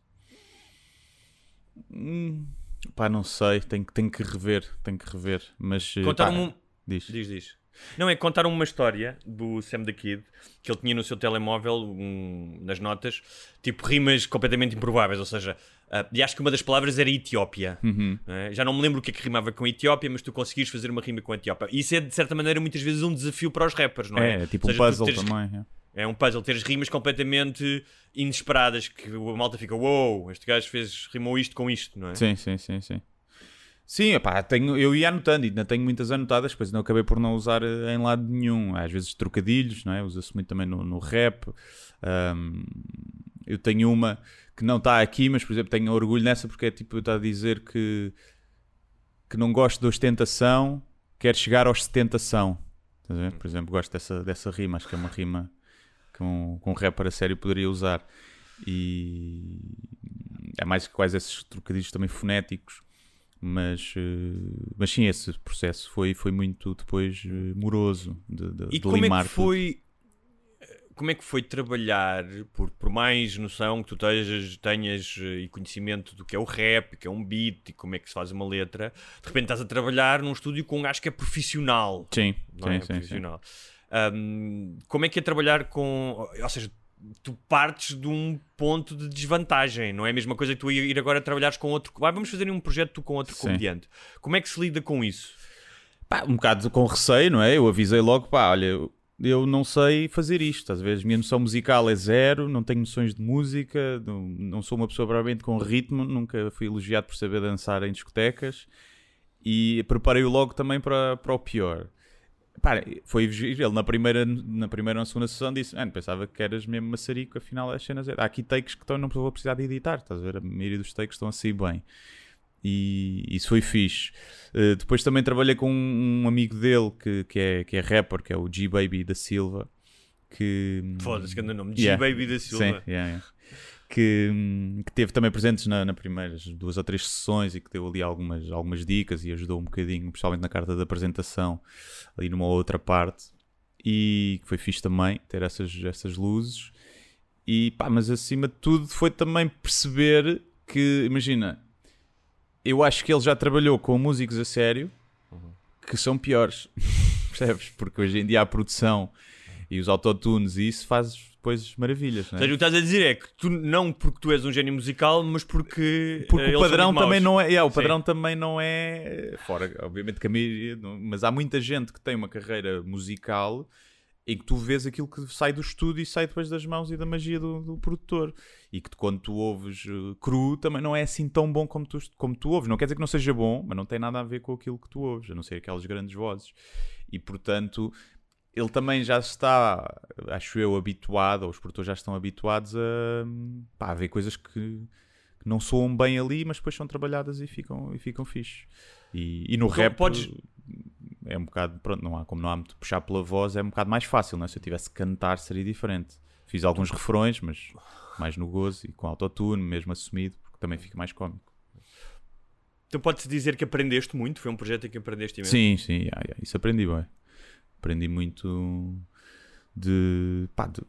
S5: Hum, pá, não sei, tenho, tenho que rever, tenho que rever, mas...
S4: Eh, Contar
S5: pá,
S4: um... Diz. Diz, diz. Não, é contar uma história do Sam the Kid que ele tinha no seu telemóvel, um, nas notas, tipo rimas completamente improváveis. Ou seja, uh, e acho que uma das palavras era Etiópia.
S5: Uhum.
S4: É? Já não me lembro o que é que rimava com Etiópia, mas tu conseguires fazer uma rima com Etiópia. Isso é de certa maneira muitas vezes um desafio para os rappers, não é?
S5: É, tipo seja, um puzzle teres... também.
S4: É. é um puzzle, teres rimas completamente inesperadas que a malta fica, uou, wow, este gajo fez, rimou isto com isto, não é?
S5: Sim, sim, sim, sim. Sim, epá, tenho, eu ia anotando, ainda tenho muitas anotadas, depois não acabei por não usar eh, em lado nenhum. Às vezes trocadilhos, não é? usa-se muito também no, no rap. Um, eu tenho uma que não está aqui, mas por exemplo tenho orgulho nessa porque é tipo, está a dizer que, que não gosto de ostentação, quer chegar à ostentação. Por exemplo, gosto dessa, dessa rima, acho que é uma rima que um, que um rapper a sério poderia usar. E é mais que quais esses trocadilhos também fonéticos mas, uh, mas sim, esse processo foi, foi muito depois uh, moroso de, de,
S4: e
S5: de como
S4: é que foi como é que foi trabalhar por, por mais noção que tu tenhas, tenhas eh, e conhecimento do que é o rap, que é um beat e como é que se faz uma letra, de repente estás a trabalhar num estúdio com um gajo que é profissional.
S5: Sim,
S4: não
S5: sim,
S4: é?
S5: sim,
S4: profissional. Sim. Um, como é que é trabalhar com. Ou seja, tu partes de um ponto de desvantagem, não é a mesma coisa que tu ir agora trabalhares com outro. Ah, vamos fazer um projeto tu com outro Sim. comediante. Como é que se lida com isso?
S5: Pá, um bocado com receio, não é? Eu avisei logo, pá, olha, eu não sei fazer isto. Às vezes, minha noção musical é zero, não tenho noções de música, não, não sou uma pessoa provavelmente com ritmo, nunca fui elogiado por saber dançar em discotecas e preparei-o logo também para, para o pior. Foi ele na primeira, na primeira ou segunda sessão disse: Mano, pensava que eras mesmo maçarico, afinal as cenas. Há aqui takes que estão, não vou precisar de editar, estás a ver? A maioria dos takes estão a sair bem. E isso foi fixe. Uh, depois também trabalhei com um, um, amigo dele que, que, é, que é rapper, que é o G Baby da Silva. Que.
S4: Foda-se, que anda nome. G Baby da Silva.
S5: Sim, yeah, yeah que, que teve também presentes na, na, primeiras duas ou três sessões e que deu ali algumas, algumas dicas e ajudou um bocadinho, principalmente na carta da apresentação, ali numa outra parte. E que foi fixe também ter essas, essas luzes. E pá, mas acima de tudo foi também perceber que, imagina, eu acho que ele já trabalhou com músicos a sério que são piores, percebes? Porque hoje em dia a produção e os autotunes e isso faz depois maravilhas. Não é?
S4: Ou seja, o que estás a dizer é que tu não porque tu és um gênio musical, mas porque.
S5: Porque o padrão também não é. é o padrão Sim. também não é. Fora, obviamente, que a maioria. Mas há muita gente que tem uma carreira musical em que tu vês aquilo que sai do estúdio e sai depois das mãos e da magia do, do produtor. E que quando tu ouves uh, cru também não é assim tão bom como tu, como tu ouves. Não quer dizer que não seja bom, mas não tem nada a ver com aquilo que tu ouves, a não ser aquelas grandes vozes. E portanto, ele também já está, acho eu, habituado, ou os produtores já estão habituados a, pá, a ver coisas que, que, não soam bem ali, mas depois são trabalhadas e ficam, e ficam fixe. E, e no então, rap podes... é um bocado, pronto, não há como não há muito puxar pela voz, é um bocado mais fácil, não é? Se eu tivesse que cantar seria diferente. Fiz alguns refrões, mas mais no gozo e com autotune, mesmo assumido, porque também fica mais cómico.
S4: Então pode-se dizer que aprendeste muito? Foi um projeto em que aprendeste imenso?
S5: Sim, sim, yeah, yeah, isso aprendi bem aprendi muito de, pá, de,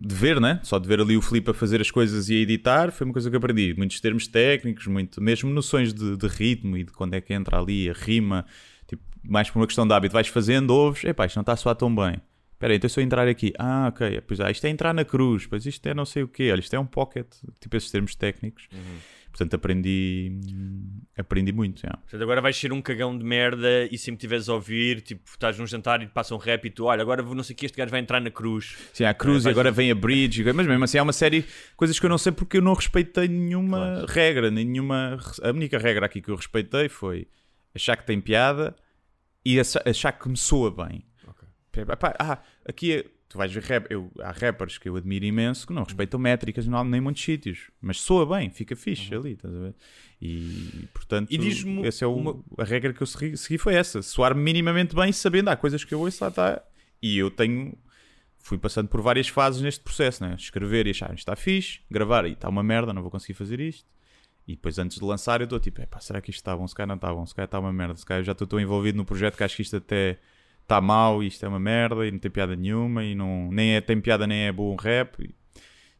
S5: de, ver, né? Só de ver ali o Filipe a fazer as coisas e a editar foi uma coisa que aprendi. Muitos termos técnicos, muito, mesmo noções de, de ritmo e de quando é que entra ali a rima. Tipo, mais por uma questão de hábito, vais fazendo, ouves, epá, isto não está a soar tão bem. Espera aí, então se eu entrar aqui, ah, ok, pois ah, isto é entrar na cruz, pois isto é não sei o quê, olha, isto é um pocket, tipo esses termos técnicos. Portanto, aprendi, aprendi muito. já.
S4: Portanto, agora vais ser um cagão de merda e sempre tiveres a ouvir, tipo, estás num jantar e te passa um rap e tu, olha, agora vou- não sei o que, este gajo vai entrar na cruz.
S5: Sim, a cruz
S4: É,
S5: e agora vem a bridge, mas mesmo assim há uma série de coisas que eu não sei porque eu não respeitei nenhuma regra, nem nenhuma. A única regra aqui que eu respeitei foi achar que tem piada e acha- achar que me soa bem. Epá, Ah, aqui é- tu vais ver rap, eu, há rappers que eu admiro imenso que não respeitam métricas não, nem muitos sítios, mas soa bem, fica fixe ali, estás a ver? E portanto,
S4: E
S5: essa é o-
S4: uma-
S5: a regra que eu segui, foi essa: soar minimamente bem, sabendo há coisas que eu ouço lá está. E eu tenho fui passando por várias fases neste processo, né? Escrever e achar isto está fixe, gravar e está uma merda, não vou conseguir fazer isto. E depois antes de lançar eu estou tipo, "Epá, será que isto está bom? Se calhar não está bom, se calhar está uma merda, se calhar eu já estou tão envolvido no projeto que acho que isto até está mau e isto é uma merda e não tem piada nenhuma e não, nem é, tem piada nem é bom rap e,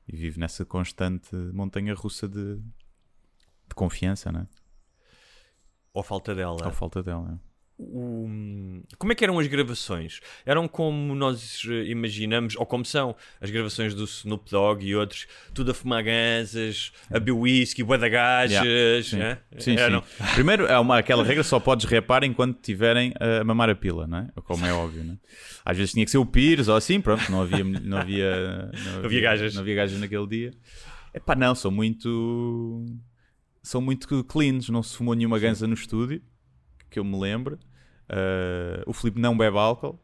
S5: e vivo nessa constante montanha russa de, de confiança, né?
S4: Ou falta dela.
S5: Ou falta dela.
S4: O- como é que eram as gravações? Eram como nós eh, imaginamos, ou como são as gravações do Snoop Dogg e outros, tudo a fumar gansas, a beber whisky, bué gajas,
S5: Yeah, sim.
S4: né?
S5: Sim,
S4: Eram-
S5: sim. Primeiro, é uma, aquela regra só podes repar enquanto estiverem a mamar a pila, não é? Como é óbvio, não é? Às vezes tinha que ser o Pires ou assim, pronto, não havia, não havia, não
S4: havia gajas.
S5: Não havia gajas naquele dia. Epá, não, são muito. São muito cleans, não se fumou nenhuma ganza no estúdio, que eu me lembro. Ah, o Filipe não bebe álcool.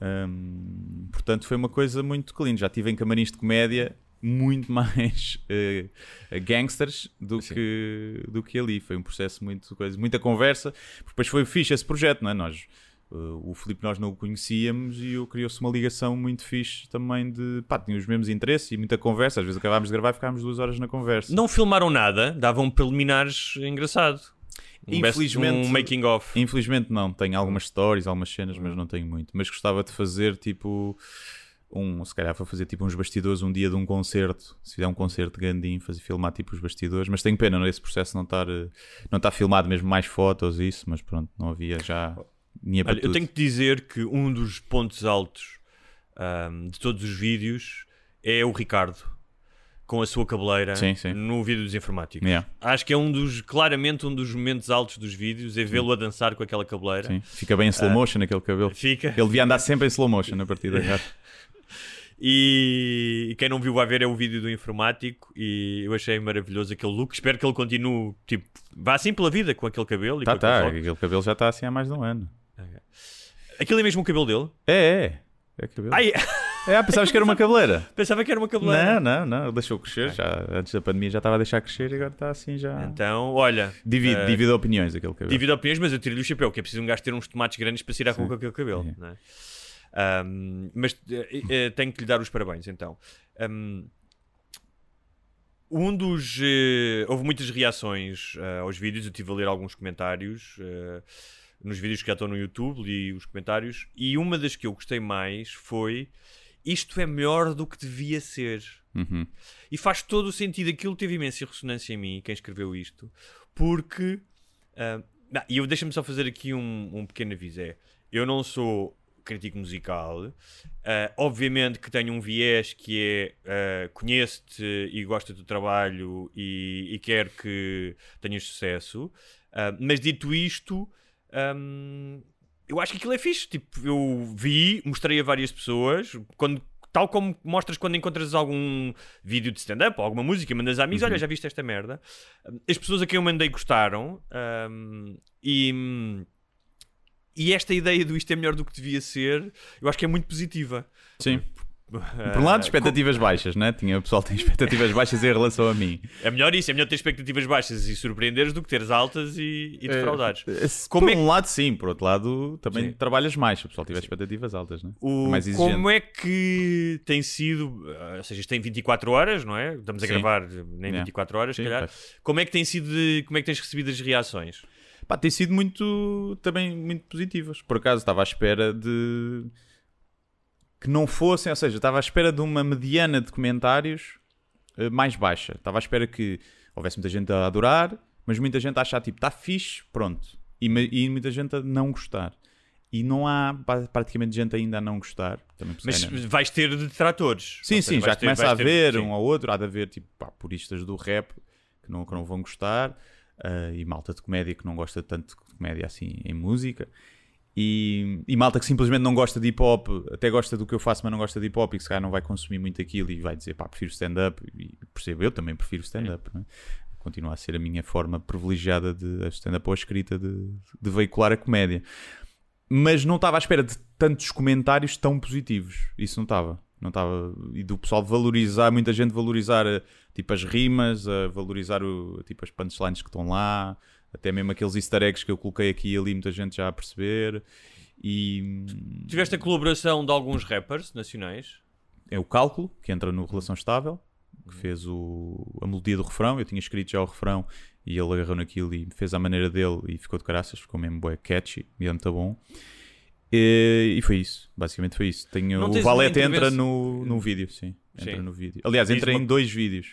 S5: Hum, portanto, foi uma coisa muito clean. Já tive em camarins de comédia muito mais eh, gangsters do que, do que ali. Foi um processo muito coisa, muita conversa. Depois foi fixe esse projeto, não é? Nós, eh, o Filipe nós não o conhecíamos e criou-se uma ligação muito fixe também de pá, tinha os mesmos interesses e muita conversa. Às vezes acabámos de gravar e ficámos duas horas na conversa.
S4: Não filmaram nada, davam preliminares engraçado. Um best-
S5: Infelizmente-
S4: um making of.
S5: Infelizmente não, tenho algumas stories, algumas cenas, mas não tenho muito. Mas gostava de fazer tipo um, se calhar vou fazer tipo uns bastidores um dia de um concerto, se fizer um concerto de Gandim, fazer filmar tipo os bastidores, mas tenho pena nesse processo não estar eh, não estar filmado mesmo mais fotos e isso, mas pronto, não havia já tinha para
S4: Olha, eu
S5: tudo.
S4: tenho que dizer que um dos pontos altos ahm, de todos os vídeos é o Ricardo com a sua cabeleira
S5: Sim, sim.
S4: no vídeo dos informáticos.
S5: Yeah,
S4: Acho que é um dos, claramente um dos momentos altos dos vídeos, é vê-lo a dançar com aquela cabeleira.
S5: sim. Fica bem em
S4: Ah.
S5: slow motion aquele cabelo.
S4: Fica.
S5: Ele devia andar sempre em slow motion a partir de agora.
S4: E, e quem não viu vai ver é o vídeo do informático e eu achei maravilhoso aquele look. Espero que ele continue, tipo, vá assim pela vida com aquele cabelo.
S5: Tá, tá, aquele cabelo já está assim há mais de um ano.
S4: Aquilo é mesmo o cabelo dele?
S5: É, é. É cabelo. É, pensavas que era uma cabeleira?
S4: pensava que era uma cabeleira.
S5: Não, não, não. Deixou crescer. Já, antes da pandemia já estava a deixar crescer e agora está assim já.
S4: Então, olha,
S5: Divide,
S4: eh,
S5: divide opiniões aquele cabelo.
S4: Divido opiniões, mas eu tiro-lhe o chapéu, que é preciso um gajo ter uns tomates grandes para rua com aquele cabelo.
S5: Sim.
S4: não é? Ahm, mas eh, eh, tenho que lhe dar os parabéns, então. Ahm, um dos. eh, houve muitas reações eh, aos vídeos, eu estive a ler alguns comentários eh, nos vídeos que já estão no YouTube, li os comentários, e uma das que eu gostei mais foi. Isto é melhor do que devia ser.
S5: Uhum.
S4: E faz todo o sentido. Aquilo teve imensa ressonância em mim, quem escreveu isto, porque. não, e eu deixa-me só fazer aqui um, um pequeno aviso: é, eu não sou crítico musical, ah, obviamente que tenho um viés que é ah, conheço-te e gosto do trabalho e, e quero que tenhas sucesso, Ah, mas dito isto. ahm, eu acho que aquilo é fixe. Tipo, eu vi, mostrei a várias pessoas, quando, tal como mostras quando encontras algum vídeo de stand-up ou alguma música, mandas a amigos, olha, já viste esta merda. As pessoas a quem eu mandei gostaram ahm, e, e esta ideia do isto é melhor do que devia ser, eu acho que é muito positiva.
S5: Sim. Por um lado, expectativas baixas, né? Tinha, o pessoal tem expectativas baixas em relação a mim.
S4: É melhor isso, é melhor ter expectativas baixas e surpreenderes do que teres altas e, e defraudares.
S5: Como
S4: Como
S5: por
S4: é
S5: um lado, sim. Por outro lado, também
S4: Sim.
S5: trabalhas mais se o pessoal tiver expectativas altas, né?
S4: O-
S5: exigente.
S4: como é que tem sido, ah, ou seja, isto tem 24 horas, não é? Estamos a
S5: Sim.
S4: gravar nem
S5: Yeah.
S4: 24 horas, se
S5: Sim,
S4: calhar. Como é que tem sido, de- como é que tens recebido as reações?
S5: Pá, tem sido muito, também muito positivas. Por acaso, estava à espera de que não fossem, ou seja, estava à espera de uma mediana de comentários eh, mais baixa. Estava à espera que houvesse muita gente a adorar, mas muita gente a achar tipo, está fixe, pronto. E, e muita gente a não gostar. E não há praticamente gente ainda a não gostar.
S4: Mas
S5: cena-
S4: vais ter detratores.
S5: Sim, sim, já
S4: ter-
S5: começa a
S4: ter-
S5: haver
S4: sim.
S5: um ou outro. Há de haver tipo, pá, puristas do rap que não, que não vão gostar ah, e malta de comédia que não gosta tanto de comédia assim em música. E, e malta que simplesmente não gosta de hip hop, até gosta do que eu faço, mas não gosta de hip hop e que se calhar não vai consumir muito aquilo e vai dizer pá, prefiro stand-up. E percebo, eu também prefiro stand-up. é? Continua a ser a minha forma privilegiada de stand-up ou a escrita de, de veicular a comédia mas não estava à espera de tantos comentários tão positivos. Isso não estava. Não estava. E do pessoal valorizar, muita gente valorizar eh, tipo as rimas, a valorizar o, tipo as punchlines que estão lá, até mesmo aqueles easter eggs que eu coloquei aqui e ali, muita gente já a perceber. E
S4: Tiveste a colaboração de alguns rappers nacionais.
S5: é o cálculo que entra no Relação Estável, que fez o, a melodia do refrão. Eu tinha escrito já o refrão e ele agarrou naquilo e fez à maneira dele e ficou de caraças, ficou mesmo bué catchy e é muito bom. E, e foi isso, basicamente foi isso. Tenho, o Valete entra no, no vídeo, sim. Entra
S4: Sim.
S5: no vídeo. Aliás, entra
S4: uma-
S5: em dois vídeos.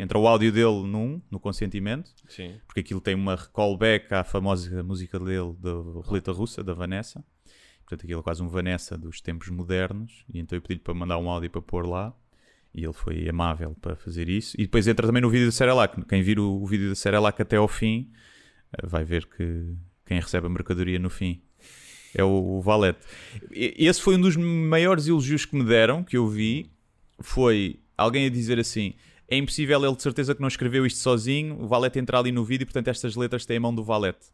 S5: Entra o áudio dele num, no consentimento,
S4: Sim.
S5: porque aquilo tem uma callback à famosa música dele da Roleta Russa, da Vanessa. Portanto, aquilo é quase um Vanessa dos tempos modernos. E então eu pedi-lhe para mandar um áudio para pôr lá. E ele foi amável para fazer isso. E depois entra também no vídeo da Cerelac. Quem vir o, o vídeo da Cerelac até ao fim eh, vai ver que quem recebe a mercadoria no fim é o, o Valete. E- Esse foi um dos maiores elogios que me deram, que eu vi. Foi alguém a dizer assim: é impossível ele de certeza que não escreveu isto sozinho. O Valete entra ali no vídeo, portanto, estas letras têm a mão do Valete.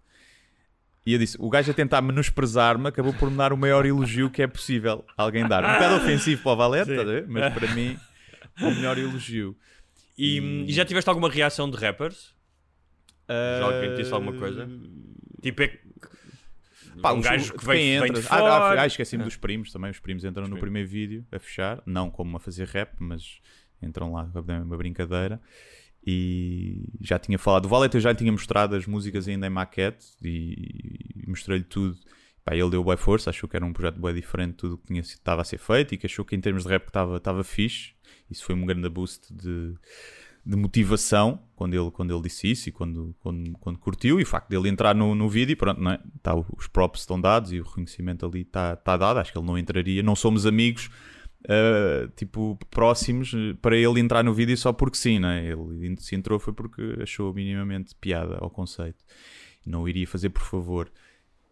S5: E eu disse: o gajo a tentar menosprezar-me acabou por me dar o maior elogio que é possível alguém dar. Um bocado ofensivo para o Valete, mas para mim, o melhor elogio.
S4: E, e já tiveste alguma reação de rappers? Já alguém te disse alguma coisa? Tipo, é
S5: Pá,
S4: um
S5: os-
S4: gajo que vem,
S5: entra. Ah,
S4: fora.
S5: ah, esqueci-me dos primos também. Os primos entram no
S4: primos.
S5: primeiro vídeo a fechar, não como a fazer rap, mas entram lá uma brincadeira. E já tinha falado do Valete, eu já lhe tinha mostrado as músicas ainda em maquete e, mostrei-lhe tudo. Pá, ele deu boa força, achou que era um projeto bem diferente de tudo o que estava a ser feito e que achou que em termos de rap estava estava fixe. Isso foi um grande boost de, de motivação quando ele, quando ele disse isso e quando, quando, quando curtiu. E o facto dele entrar no, no vídeo, pronto, não é? Tá, os props estão dados e o reconhecimento ali está tá dado. Acho que ele não entraria, não somos amigos. Uh, tipo, próximos para ele entrar no vídeo só porque sim, né? Ele se entrou foi porque achou minimamente piada ao conceito. Não iria fazer por favor.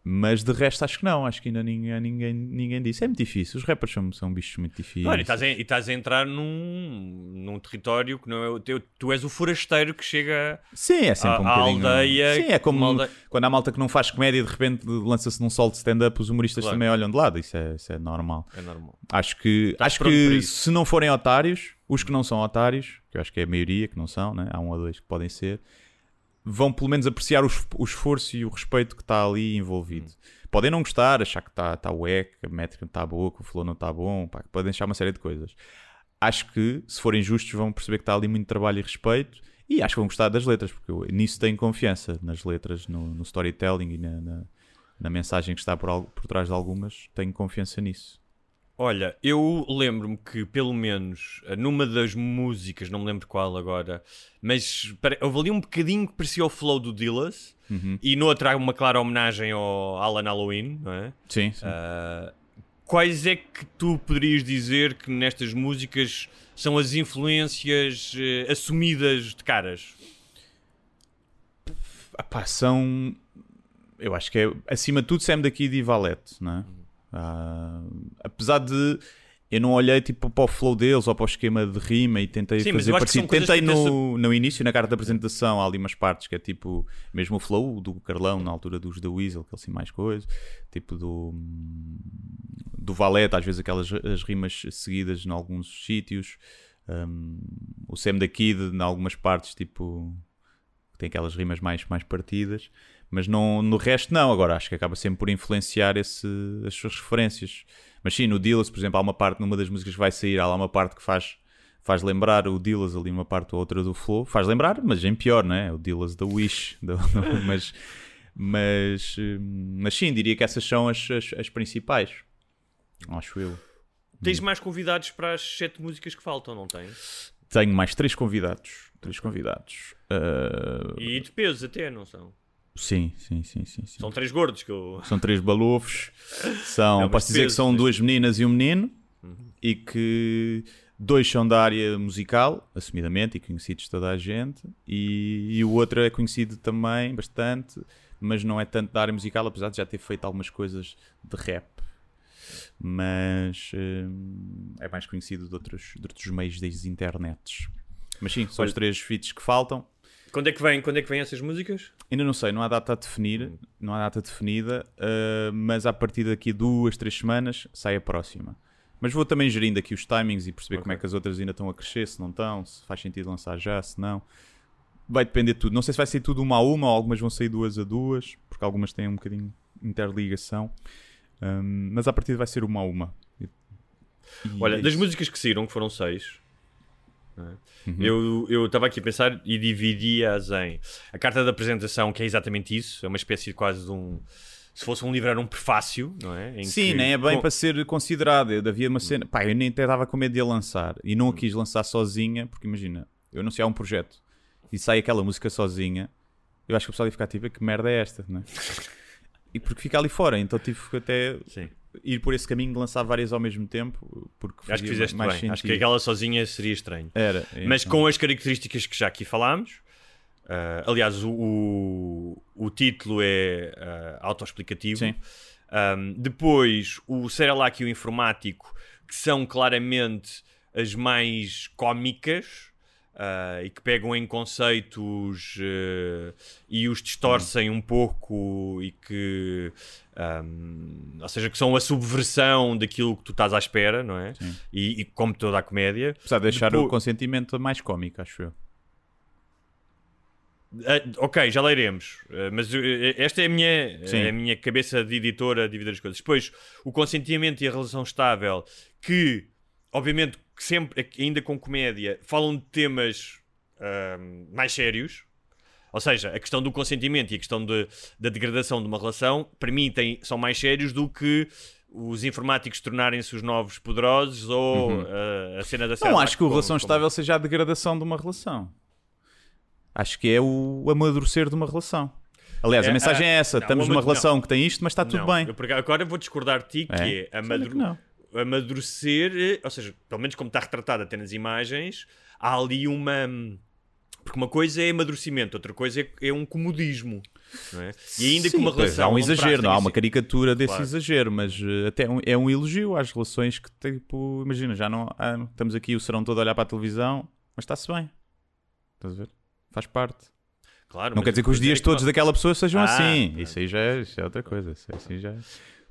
S5: Mas de resto acho que não, acho que ainda ninguém, ninguém, ninguém disse. É muito difícil, os rappers são, são bichos muito difíceis.
S4: Olha, e estás a, e estás a entrar num, num território que não é o teu. Tu és o forasteiro que chega
S5: Sim, é sempre um
S4: à, à
S5: bocadinho.
S4: aldeia.
S5: Sim, é como
S4: aldeia-
S5: quando há malta que não faz comédia e de repente lança-se num sol de stand-up, os humoristas
S4: Claro.
S5: também olham de lado. Isso é, isso é normal.
S4: É normal.
S5: Acho que, acho que se não forem otários, os que não são otários, que eu acho que é a maioria que não são, né? há um ou dois que podem ser, vão pelo menos apreciar o, o esforço e o respeito que está ali envolvido. Podem não gostar, achar que está tá ué, que a métrica não está boa, que o flow não está bom, pá, podem achar uma série de coisas. Acho que, se forem justos, vão perceber que está ali muito trabalho e respeito. E acho que vão gostar das letras, porque eu nisso tenho confiança, nas letras, no, no storytelling e na, na- na mensagem que está por, por trás de algumas, tenho confiança nisso.
S4: Olha, eu lembro-me que, pelo menos, eh, numa das músicas, não me lembro qual agora, mas houve ali um bocadinho que parecia o flow do Dillas,
S5: Uhum.
S4: e noutra há uma clara homenagem ao Alan Halloween, não é?
S5: Sim, sim.
S4: Ah, quais é que tu poderias dizer que nestas músicas são as influências eh, assumidas de caras?
S5: Ah pá, são. Eu acho que é acima de tudo Sam daqui de Valete, não é? Ah, apesar de eu não olhei tipo para o flow deles ou para o esquema de rima e tentei
S4: Sim,
S5: fazer parecido. Tentei no, no início, na carta de apresentação, há ali umas partes que é tipo mesmo o flow do Carlão na altura dos The Weasel, que ele assim mais coisa, tipo do do Valete, às vezes aquelas as rimas seguidas em alguns sítios. Um, o Sam da Kid, em algumas partes, tipo tem aquelas rimas mais, mais partidas, mas não, no resto não. Agora acho que acaba sempre por influenciar esse, as suas referências. Mas sim, no Dillas, por exemplo, há uma parte numa das músicas que vai sair, há lá uma parte que faz, faz lembrar o Dillas ali, uma parte ou outra do Flow. Faz lembrar, mas em pior, não é? O Dillas da Wish. mas, mas, hum, mas sim, diria que essas são as, as, as principais. Acho eu.
S4: Tens mais convidados para as sete músicas que faltam, não tens?
S5: Tenho mais três convidados. Três convidados. Uh,
S4: E de peso até, não são?
S5: Sim, sim, sim, sim. sim.
S4: São três gordos que eu.
S5: São três balufos. São,
S4: É,
S5: posso dizer que são
S4: mas-
S5: duas meninas e um menino. E que dois são da área musical, assumidamente, e conhecidos de toda a gente. E, e o outro é conhecido também, bastante, mas não é tanto da área musical, apesar de já ter feito algumas coisas de rap. Mas hum, é mais conhecido de outros, de outros meios das internets. Mas sim, são os três feats que faltam.
S4: Quando é que vem, quando é que vêm essas músicas?
S5: Ainda não sei, não há data a definir, não há data definida, uh, mas a partir daqui a duas, três semanas sai a próxima. Mas vou também gerindo aqui os timings e perceber como é que as outras ainda estão a crescer, se não estão, se faz sentido lançar já, se não. Vai depender de tudo. Não sei se vai sair tudo uma a uma ou algumas vão sair duas a duas, porque algumas têm um bocadinho de interligação. Um, mas a partir vai ser uma a uma. E-
S4: Olha,
S5: é
S4: das músicas que saíram, que foram seis?
S5: Uhum.
S4: eu eu estava aqui a pensar e dividi-as em a carta da apresentação, que é exatamente isso, é uma espécie de quase de um. Se fosse um livro, era um prefácio, não é? Em
S5: Sim,
S4: que-
S5: nem é bem
S4: com-
S5: para ser considerado. Eu havia uma cena. Pá, eu nem até estava com medo de a lançar. E não a quis lançar sozinha, porque imagina, eu anunciar um projeto e sai aquela música sozinha, eu acho que o pessoal ia ficar tipo, que merda é esta, não é? E porque fica ali fora, então tive que até
S4: Sim.
S5: Ir por esse caminho de lançar várias ao mesmo tempo, porque
S4: Acho que fizeste
S5: mais
S4: bem.
S5: sentido.
S4: Acho que aquela sozinha seria estranho.
S5: Era.
S4: Mas
S5: então.
S4: com as características que já aqui falámos. ah, aliás, o, o, o título é ah, autoexplicativo.
S5: Sim.
S4: Ahm, depois, o Seralac e o Informático, que são claramente as mais cómicas ah, e que pegam em conceitos eh, e os distorcem um pouco e que. ahm, ou seja, que são a subversão daquilo que tu estás à espera, não é? E, e como toda a comédia.
S5: Apesar de deixar
S4: Depois-
S5: o consentimento mais cómico, acho eu.
S4: Ah, ok, já leremos. Ah, mas eh, esta é a minha, é a minha cabeça de editora a dividir as coisas. Depois, o consentimento e a relação estável, que, obviamente, que sempre, ainda com comédia, falam de temas mais sérios. Ou seja, a questão do consentimento e a questão de- da degradação de uma relação, para mim, tem- são mais sérios do que os informáticos tornarem-se os novos poderosos ou ah, a cena da
S5: Não acho que o
S4: como-
S5: relação
S4: como-
S5: estável seja a degradação de uma relação. Acho que é o amadurecer de uma relação. Aliás,
S4: É,
S5: a mensagem
S4: ah,
S5: é essa:
S4: não,
S5: estamos numa relação que tem isto, mas está tudo
S4: Não,
S5: bem.
S4: eu agora vou discordar de ti, que
S5: É?
S4: é, amadure-
S5: que não.
S4: Amadurecer, eh, ou seja, pelo menos como está retratado até nas imagens, há ali uma. Porque uma coisa é amadurecimento, outra coisa é, é um comodismo. Não é? E ainda que
S5: Sim,
S4: uma relação.
S5: Há um exagero, não há uma caricatura desse
S4: Claro.
S5: exagero, mas eh, até um- é um elogio às relações que, tipo, imagina, já não há- estamos aqui o serão todo a olhar para a televisão, mas está-se bem. Estás a ver? Faz parte.
S4: Claro,
S5: Não quer dizer que os
S4: dizer
S5: dias
S4: que
S5: todos
S4: não-
S5: daquela pessoa sejam
S4: Ah,
S5: assim.
S4: ah.
S5: Isso aí já é, é outra coisa. Isso assim já,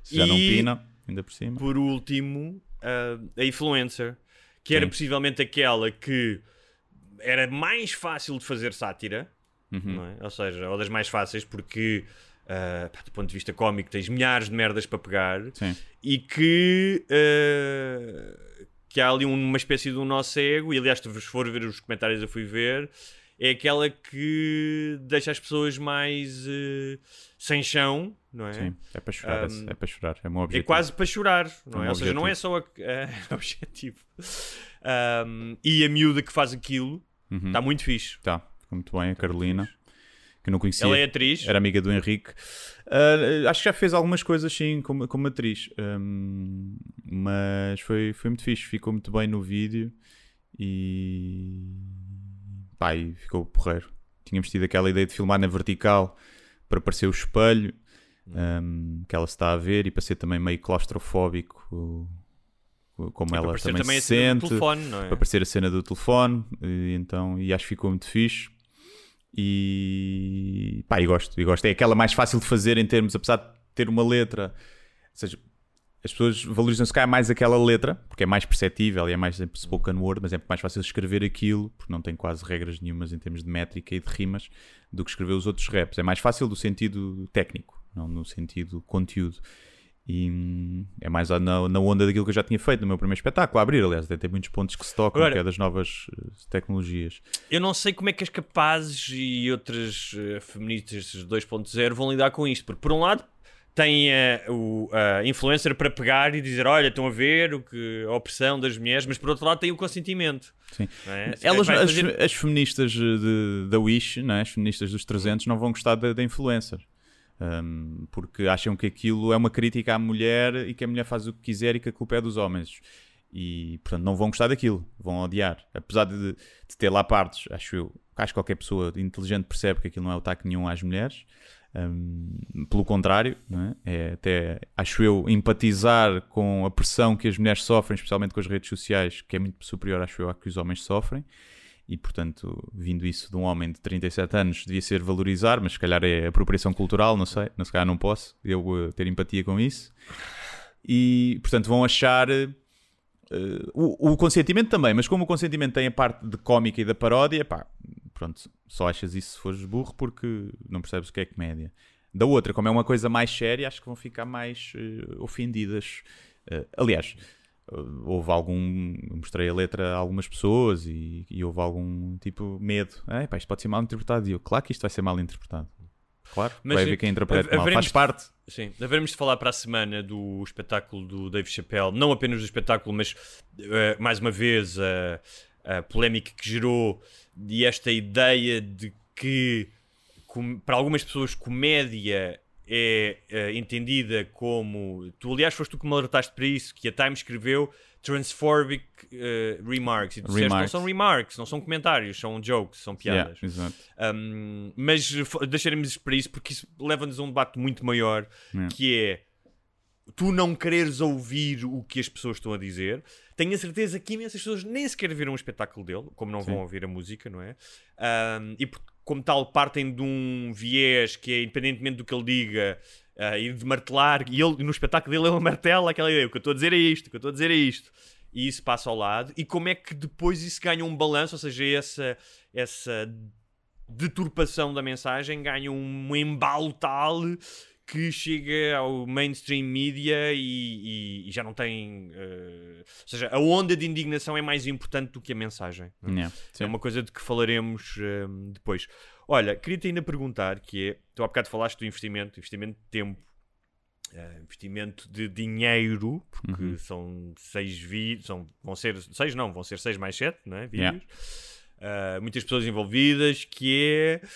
S5: se já não
S4: E-
S5: pinam, ainda por cima.
S4: Por último, ah, a influencer, que era
S5: Sim.
S4: possivelmente aquela que era mais fácil de fazer sátira,
S5: Uhum.
S4: é? ou seja, ou das mais fáceis, porque pá, do ponto de vista cómico tens milhares de merdas para pegar
S5: Sim.
S4: e que, ah, que há ali uma espécie de um nosso ego, e aliás, se for ver os comentários eu fui ver, é aquela que deixa as pessoas mais eh, sem chão, não é?
S5: Sim, é para chorar,
S4: Um,
S5: é para chorar, é o meu
S4: É
S5: objetivo.
S4: quase para chorar, não
S5: É
S4: é?
S5: um
S4: Ou seja, não é só a, a- objetivo. Um, e a miúda que faz aquilo
S5: Uhum.
S4: está muito fixe.
S5: Tá, ficou muito bem, a Carolina, que não conhecia.
S4: Ela é atriz.
S5: Era amiga do Henrique. Ah, acho que já fez algumas coisas sim como, como atriz. Hum, mas foi, foi muito fixe. Ficou muito bem no vídeo. E. Pá, e ficou porreiro. Tínhamos tido aquela ideia de filmar na vertical para parecer o espelho hum, que ela se está a ver e para ser também meio claustrofóbico. Como
S4: para
S5: ela
S4: parecer
S5: também,
S4: também
S5: se sente
S4: telefone, é?
S5: para aparecer a cena do telefone e, então, e acho que ficou muito fixe e pá, e gosto, e gosto. É aquela mais fácil de fazer em termos, apesar de ter uma letra, ou seja, as pessoas valorizam se calhar mais aquela letra, porque é mais perceptível e é mais spoken word, mas é mais fácil escrever aquilo, porque não tem quase regras nenhumas em termos de métrica e de rimas, do que escrever os outros raps. É mais fácil do sentido técnico, não no sentido conteúdo. E hum, é mais na, na onda daquilo que eu já tinha feito no meu primeiro espetáculo, a abrir, aliás, até tem muitos pontos que se tocam,
S4: Agora-
S5: que é das novas eh, tecnologias.
S4: Eu não sei como é que as capazes e outras eh, feministas 2.0 vão lidar com isto, porque por um lado tem a, o, a influencer para pegar e dizer: Olha, estão a ver o que, a opressão das mulheres, mas por outro lado tem o consentimento.
S5: Sim.
S4: é? Se
S5: Elas, as,
S4: fazer-
S5: as feministas de- da Wish, não é? as feministas dos 300, não vão gostar da, da influencer. Um, porque acham que aquilo é uma crítica à mulher e que a mulher faz o que quiser e que a culpa é dos homens. E, portanto, não vão gostar daquilo, vão odiar. Apesar de, de ter lá partes, acho eu, acho que qualquer pessoa inteligente percebe que aquilo não é ataque nenhum às mulheres. Um, pelo contrário, é? É até, acho eu, empatizar com a pressão que as mulheres sofrem, especialmente com as redes sociais, que é muito superior, acho eu, à que os homens sofrem. E, portanto, vindo isso de um homem de 37 anos, devia ser valorizar, mas se calhar é apropriação cultural, não sei, não se calhar não posso eu eh, ter empatia com isso. E, portanto, vão achar eh, o, o consentimento também, mas como o consentimento tem a parte de cómica e da paródia, pá, pronto, só achas isso se fores burro porque não percebes o que é comédia. Da outra, como é uma coisa mais séria, acho que vão ficar mais eh, ofendidas. Eh, aliás, houve algum. Mostrei a letra a algumas pessoas e, e houve algum tipo medo. Ah, pá, isto pode ser mal interpretado. E eu, claro que isto vai ser mal interpretado. Claro,
S4: Mas,
S5: vai haver quem interprete mal. Faz parte.
S4: Sim, haveremos de falar para a semana do espetáculo do Dave Chappelle, não apenas do espetáculo, mas eh, mais uma vez a, a polémica que gerou e esta ideia de que com- para algumas pessoas comédia é eh, entendida como. Tu, aliás, foste tu que me alertaste para isso, que a Time escreveu transphobic eh, remarks. E tu disseste, não são remarks, não são comentários, são jokes, são piadas.
S5: Yeah.
S4: Um, mas deixaremos isso para isso porque isso leva-nos a um debate muito maior
S5: Yeah.
S4: que é tu não quereres ouvir o que as pessoas estão a dizer. Tenho a certeza que imensas pessoas nem sequer viram o espetáculo dele, como não vão
S5: Sim.
S4: ouvir a música, não é? Um, e por- como tal, partem de um viés que é independentemente do que ele diga. ah, e de martelar, e ele no espetáculo dele ele martela aquela ideia, o que eu estou a dizer é isto, o que eu estou a dizer é isto, e isso passa ao lado, e como é que depois isso ganha um balanço, ou seja, essa, essa deturpação da mensagem ganha um embalo tal que chega ao mainstream media e, e- e já não tem. eh, ou seja, a onda de indignação é mais importante do que a mensagem. é?
S5: Yeah.
S4: É uma coisa de que falaremos eh, depois. Olha, queria-te ainda perguntar: que é, tu há bocado falaste do investimento, investimento de tempo. eh, investimento de dinheiro, porque
S5: Uhum.
S4: são seis vídeos, vão ser seis, não, vão ser seis mais sete, não é?
S5: Yeah.
S4: Vídeos. Uh, muitas pessoas envolvidas, que é.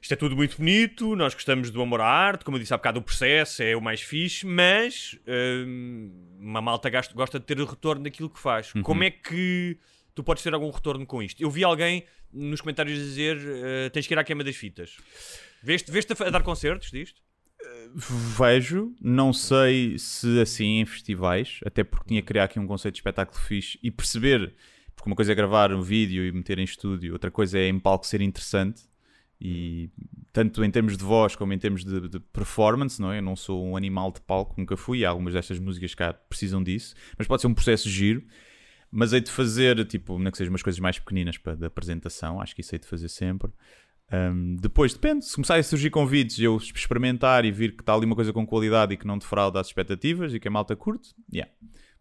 S4: Isto é tudo muito bonito, nós gostamos do amor à arte, como eu disse há bocado, o processo é o mais fixe, mas hum, uma malta gosta de ter o retorno daquilo que faz. Como é que tu podes ter algum retorno com isto? Eu vi alguém nos comentários dizer uh, tens que ir à queima das fitas. Veste, veste a, a dar concertos disto?
S5: Vejo, não sei se assim em festivais, até porque tinha que criar aqui um conceito de espetáculo fixe e perceber, porque uma coisa é gravar um vídeo e meter em estúdio, outra coisa é em palco ser interessante e tanto em termos de voz como em termos de, de performance, não é? Eu não sou um animal de palco, nunca fui, e algumas destas músicas cá precisam disso, mas pode ser um processo giro. Mas hei de fazer, tipo, não que sejam umas coisas mais pequeninas para da apresentação, acho que isso hei de fazer sempre. Um, depois, depende, se começarem a surgir convites eu experimentar e vir que está ali uma coisa com qualidade e que não defrauda as expectativas e que a malta curte, yeah,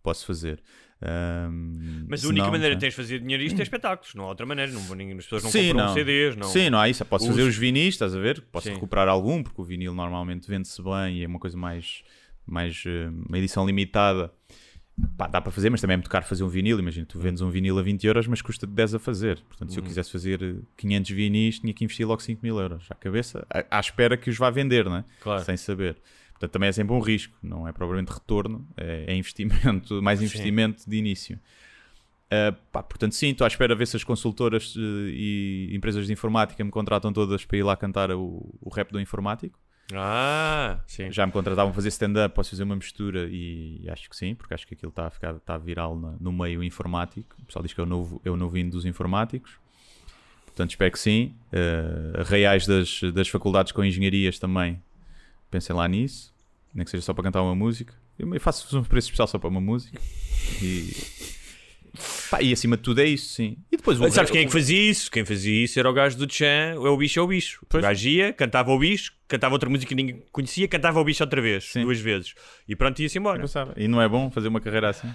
S5: posso fazer. Um,
S4: Mas a única
S5: não,
S4: maneira de
S5: tá.
S4: tens de fazer dinheiro isto é espetáculos, não há outra maneira. Não, ninguém- as pessoas não
S5: Sim,
S4: compram
S5: não.
S4: CDs, não.
S5: Sim, não há isso. Posso fazer
S4: Uso.
S5: os vinis, estás a ver? Posso
S4: Sim.
S5: recuperar algum, porque o vinil normalmente vende-se bem e é uma coisa mais. mais eh, uma edição limitada. Pá, dá para fazer, mas também é muito caro fazer um vinil. Imagina, tu vendes um vinil a 20 euros, mas custa de 10 a fazer. Portanto,
S4: Uhum.
S5: se eu quisesse fazer eh, 500 vinis, tinha que investir logo 5 mil euros à cabeça, à, à espera que os vá vender, não é?
S4: Claro.
S5: Sem saber. Portanto, também é sempre um risco, não é propriamente retorno, é, é investimento, mais investimento de início. Uh, pá, portanto, sim, estou à espera de ver se as consultoras uh, e empresas de informática me contratam todas para ir lá cantar o, o rap do informático.
S4: Ah, sim.
S5: Já me contratavam a fazer stand-up, posso fazer uma mistura e acho que sim, porque acho que aquilo está a ficar está viral na- no meio informático. O pessoal diz que é o novo, é o novo hino dos informáticos. Portanto, espero que sim. Uh, reais das, das faculdades com engenharias também pensem lá nisso, nem que seja só para cantar uma música. Eu faço um preço especial só para uma música. E, pá, e acima de tudo é isso, sim. E depois o
S4: Sabes quem é que fazia isso? Quem fazia isso era o gajo do Chan, é o bicho, é o bicho. O gajo ia, cantava o bicho, cantava outra música que ninguém conhecia, cantava o bicho outra vez,
S5: Sim.
S4: duas vezes. E pronto, ia-se embora.
S5: E não é bom fazer uma carreira assim?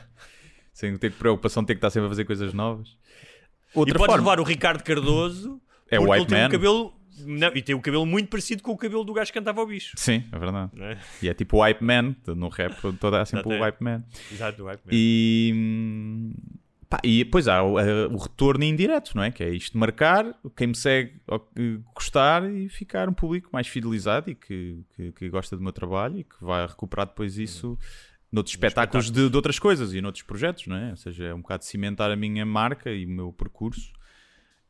S5: Sem ter preocupação de ter que estar sempre a fazer coisas novas.
S4: E
S5: Outra
S4: podes
S5: forma
S4: levar o Ricardo Cardoso,
S5: É
S4: porque
S5: white man.
S4: cabelo Não, e tem o cabelo muito parecido com o cabelo do gajo que cantava ao bicho.
S5: Sim, é verdade.
S4: é?
S5: E é tipo o hype man, no rap toda há sempre
S4: Exato,
S5: o
S4: é.
S5: hype man.
S4: Exato, é.
S5: E, hum, pá, e depois há o, o retorno indireto, não é? Que é isto de marcar, quem me segue gostar e ficar um público mais fidelizado e que, que, que gosta do meu trabalho e que vai recuperar depois isso noutros espetáculos de, de outras coisas e noutros projetos, não é? Ou seja, é um bocado cimentar a minha marca e o meu percurso.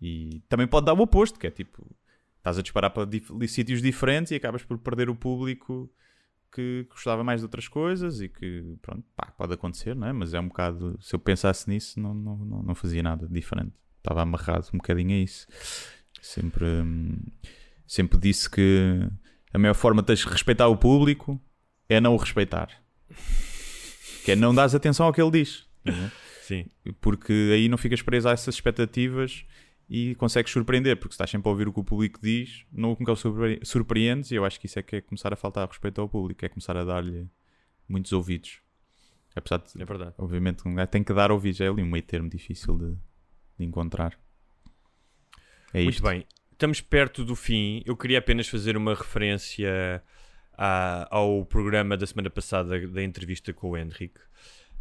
S5: E também pode dar o oposto, que é tipo, estás a disparar para dif- sítios diferentes e acabas por perder o público que gostava mais de outras coisas e que, pronto, pá, pode acontecer, não é? Mas é um bocado, se eu pensasse nisso, não, não, não, não fazia nada diferente. Estava amarrado um bocadinho a isso. Sempre, hum, sempre disse que a maior forma de que respeitar o público é não o respeitar. Que é não dares atenção ao que ele diz. não é?
S4: Sim.
S5: porque aí não ficas preso a essas expectativas e consegues surpreender, porque se estás sempre a ouvir o que o público diz, não nunca o surpre- surpreendes, e eu acho que isso é que é começar a faltar respeito ao público, é começar a dar-lhe muitos ouvidos. Apesar de,
S4: É verdade.
S5: obviamente, um gajo tem que dar ouvidos, é ali um meio termo difícil de, de encontrar. É
S4: Muito
S5: isto.
S4: bem. Estamos perto do fim. Eu queria apenas fazer uma referência à- ao programa da semana passada da entrevista com o Henrique.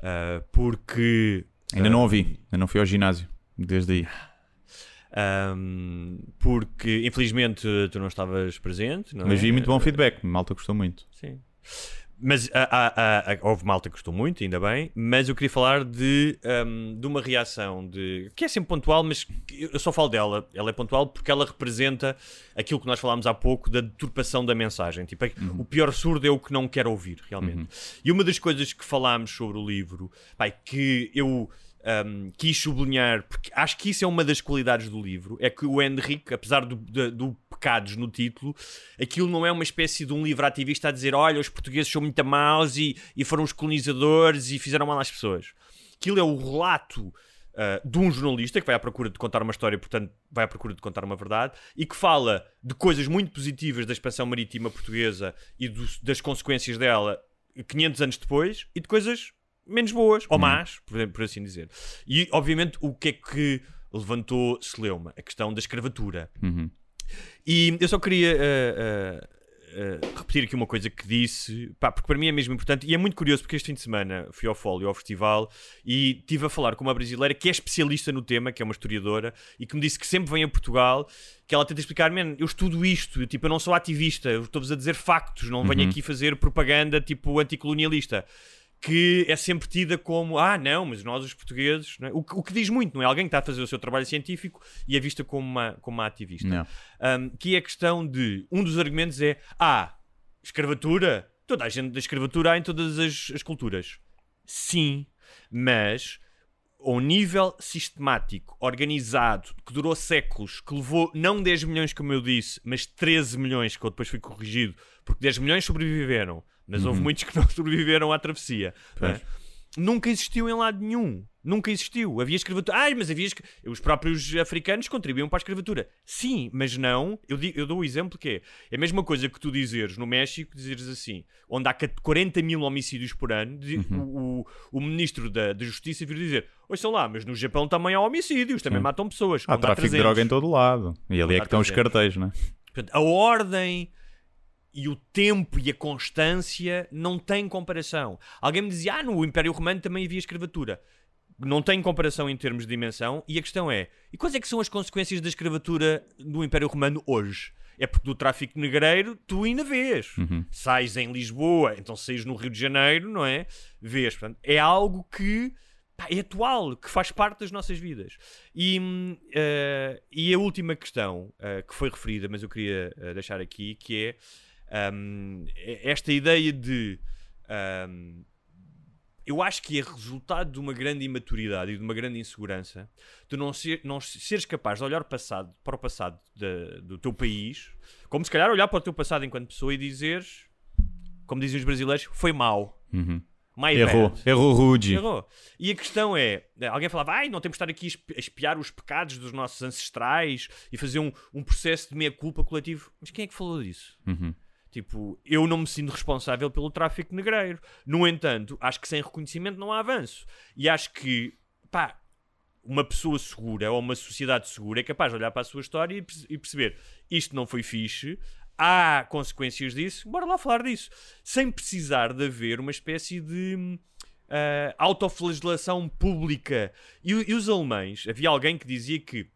S4: ah, porque.
S5: Ainda
S4: ah,
S5: não ouvi, ainda não fui ao ginásio, desde aí.
S4: Ahm, porque, infelizmente, tu não estavas presente. Não
S5: Mas
S4: é?
S5: vi muito bom feedback, malta gostou muito.
S4: Sim. Mas há- há- há- houve malta que gostou muito, ainda bem. Mas eu queria falar de, ahm, de uma reação de, que é sempre pontual, mas eu só falo dela. Ela é pontual porque ela representa aquilo que nós falámos há pouco da deturpação da mensagem. Tipo, é- o pior surdo é o que não quer ouvir, realmente. E uma das coisas que falámos sobre o livro, pai, que eu ahm, quis sublinhar, porque acho que isso é uma das qualidades do livro, é que o Henrique, apesar do, da- do pecados no título, aquilo não é uma espécie de um livro ativista a dizer olha, os portugueses são muito maus e, e foram os colonizadores e fizeram mal às pessoas. Aquilo é o relato ah, de um jornalista que vai à procura de contar uma história, portanto, vai à procura de contar uma verdade, e que fala de coisas muito positivas da expansão marítima portuguesa e dos- das consequências dela 500 anos depois, e de coisas menos boas, ou más, por, por assim dizer. E, obviamente, o que é que levantou Celeuma? A questão da escravatura.
S5: Uhum.
S4: E eu só queria eh, eh, eh, repetir aqui uma coisa que disse, pá, porque para mim é mesmo importante e é muito curioso porque este fim de semana fui ao Fólio, ao festival, e estive a falar com uma brasileira que é especialista no tema, que é uma historiadora, e que me disse que sempre vem a Portugal, que ela tenta explicar, man, eu estudo isto, tipo, eu não sou ativista, eu estou-vos a dizer factos, não venho aqui fazer propaganda tipo anticolonialista que é sempre tida como ah, não, mas nós os portugueses, é? o, que, o que diz muito, não é? Alguém que está a fazer o seu trabalho científico e é vista como uma, como uma ativista. Um, que é a questão de um dos argumentos é ah, escravatura, toda a gente da escravatura há em todas as, as culturas. Sim, mas ao nível sistemático, organizado, que durou séculos, que levou não 10 milhões, como eu disse, mas 13 milhões, que eu depois fui corrigido, porque 10 milhões sobreviveram, mas houve muitos que não sobreviveram à travessia. é? Nunca existiu em lado nenhum. Nunca existiu. Havia escravatura. Ai, mas havia. escra- Os próprios africanos contribuíam para a escravatura. Sim, mas não. Eu, di- eu dou o exemplo que é. É a mesma coisa que tu dizeres no México, dizeres assim, onde há 40 mil homicídios por ano, di- o, o, o ministro da, da Justiça vir dizer: Ouçam lá, mas no Japão também há homicídios, também
S5: Sim.
S4: matam pessoas.
S5: Há
S4: onde
S5: tráfico de
S4: 300.
S5: droga em todo lado. E ali é
S4: Há
S5: que estão os
S4: 300.
S5: cartéis, não é?
S4: Portanto, a ordem e o tempo e a constância não têm comparação. Alguém me dizia, ah, no Império Romano também havia escravatura. Não tem comparação em termos de dimensão. E a questão é, e quais é que são as consequências da escravatura no Império Romano hoje? É porque do tráfico negreiro tu ainda vês. Sais em Lisboa, então sais no Rio de Janeiro, não é? Vês. Portanto, é algo que pá, é atual, que faz parte das nossas vidas. E, eh, e a última questão eh, que foi referida, mas eu queria eh, deixar aqui, que é é esta ideia de. hum, eu acho que é resultado de uma grande imaturidade e de uma grande insegurança de não, ser, não seres capaz de olhar passado, para o passado da- do teu país, como se calhar olhar para o teu passado enquanto pessoa e dizeres, como dizem os brasileiros, foi mau.
S5: Uhum.
S4: My
S5: Errou.
S4: bad.
S5: Errou rude.
S4: Errou. E a questão é: alguém falava, ai, não temos de estar aqui a espiar os pecados dos nossos ancestrais e fazer um, um processo de meia-culpa coletivo. Mas quem é que falou disso?
S5: Uhum.
S4: Tipo, eu não me sinto responsável pelo tráfico negreiro. No entanto, acho que sem reconhecimento não há avanço. E acho que, pá, uma pessoa segura ou uma sociedade segura é capaz de olhar para a sua história e, e perceber isto não foi fixe, há consequências disso, bora lá falar disso. Sem precisar de haver uma espécie de ah, autoflagelação pública. E, e os alemães, havia alguém que dizia que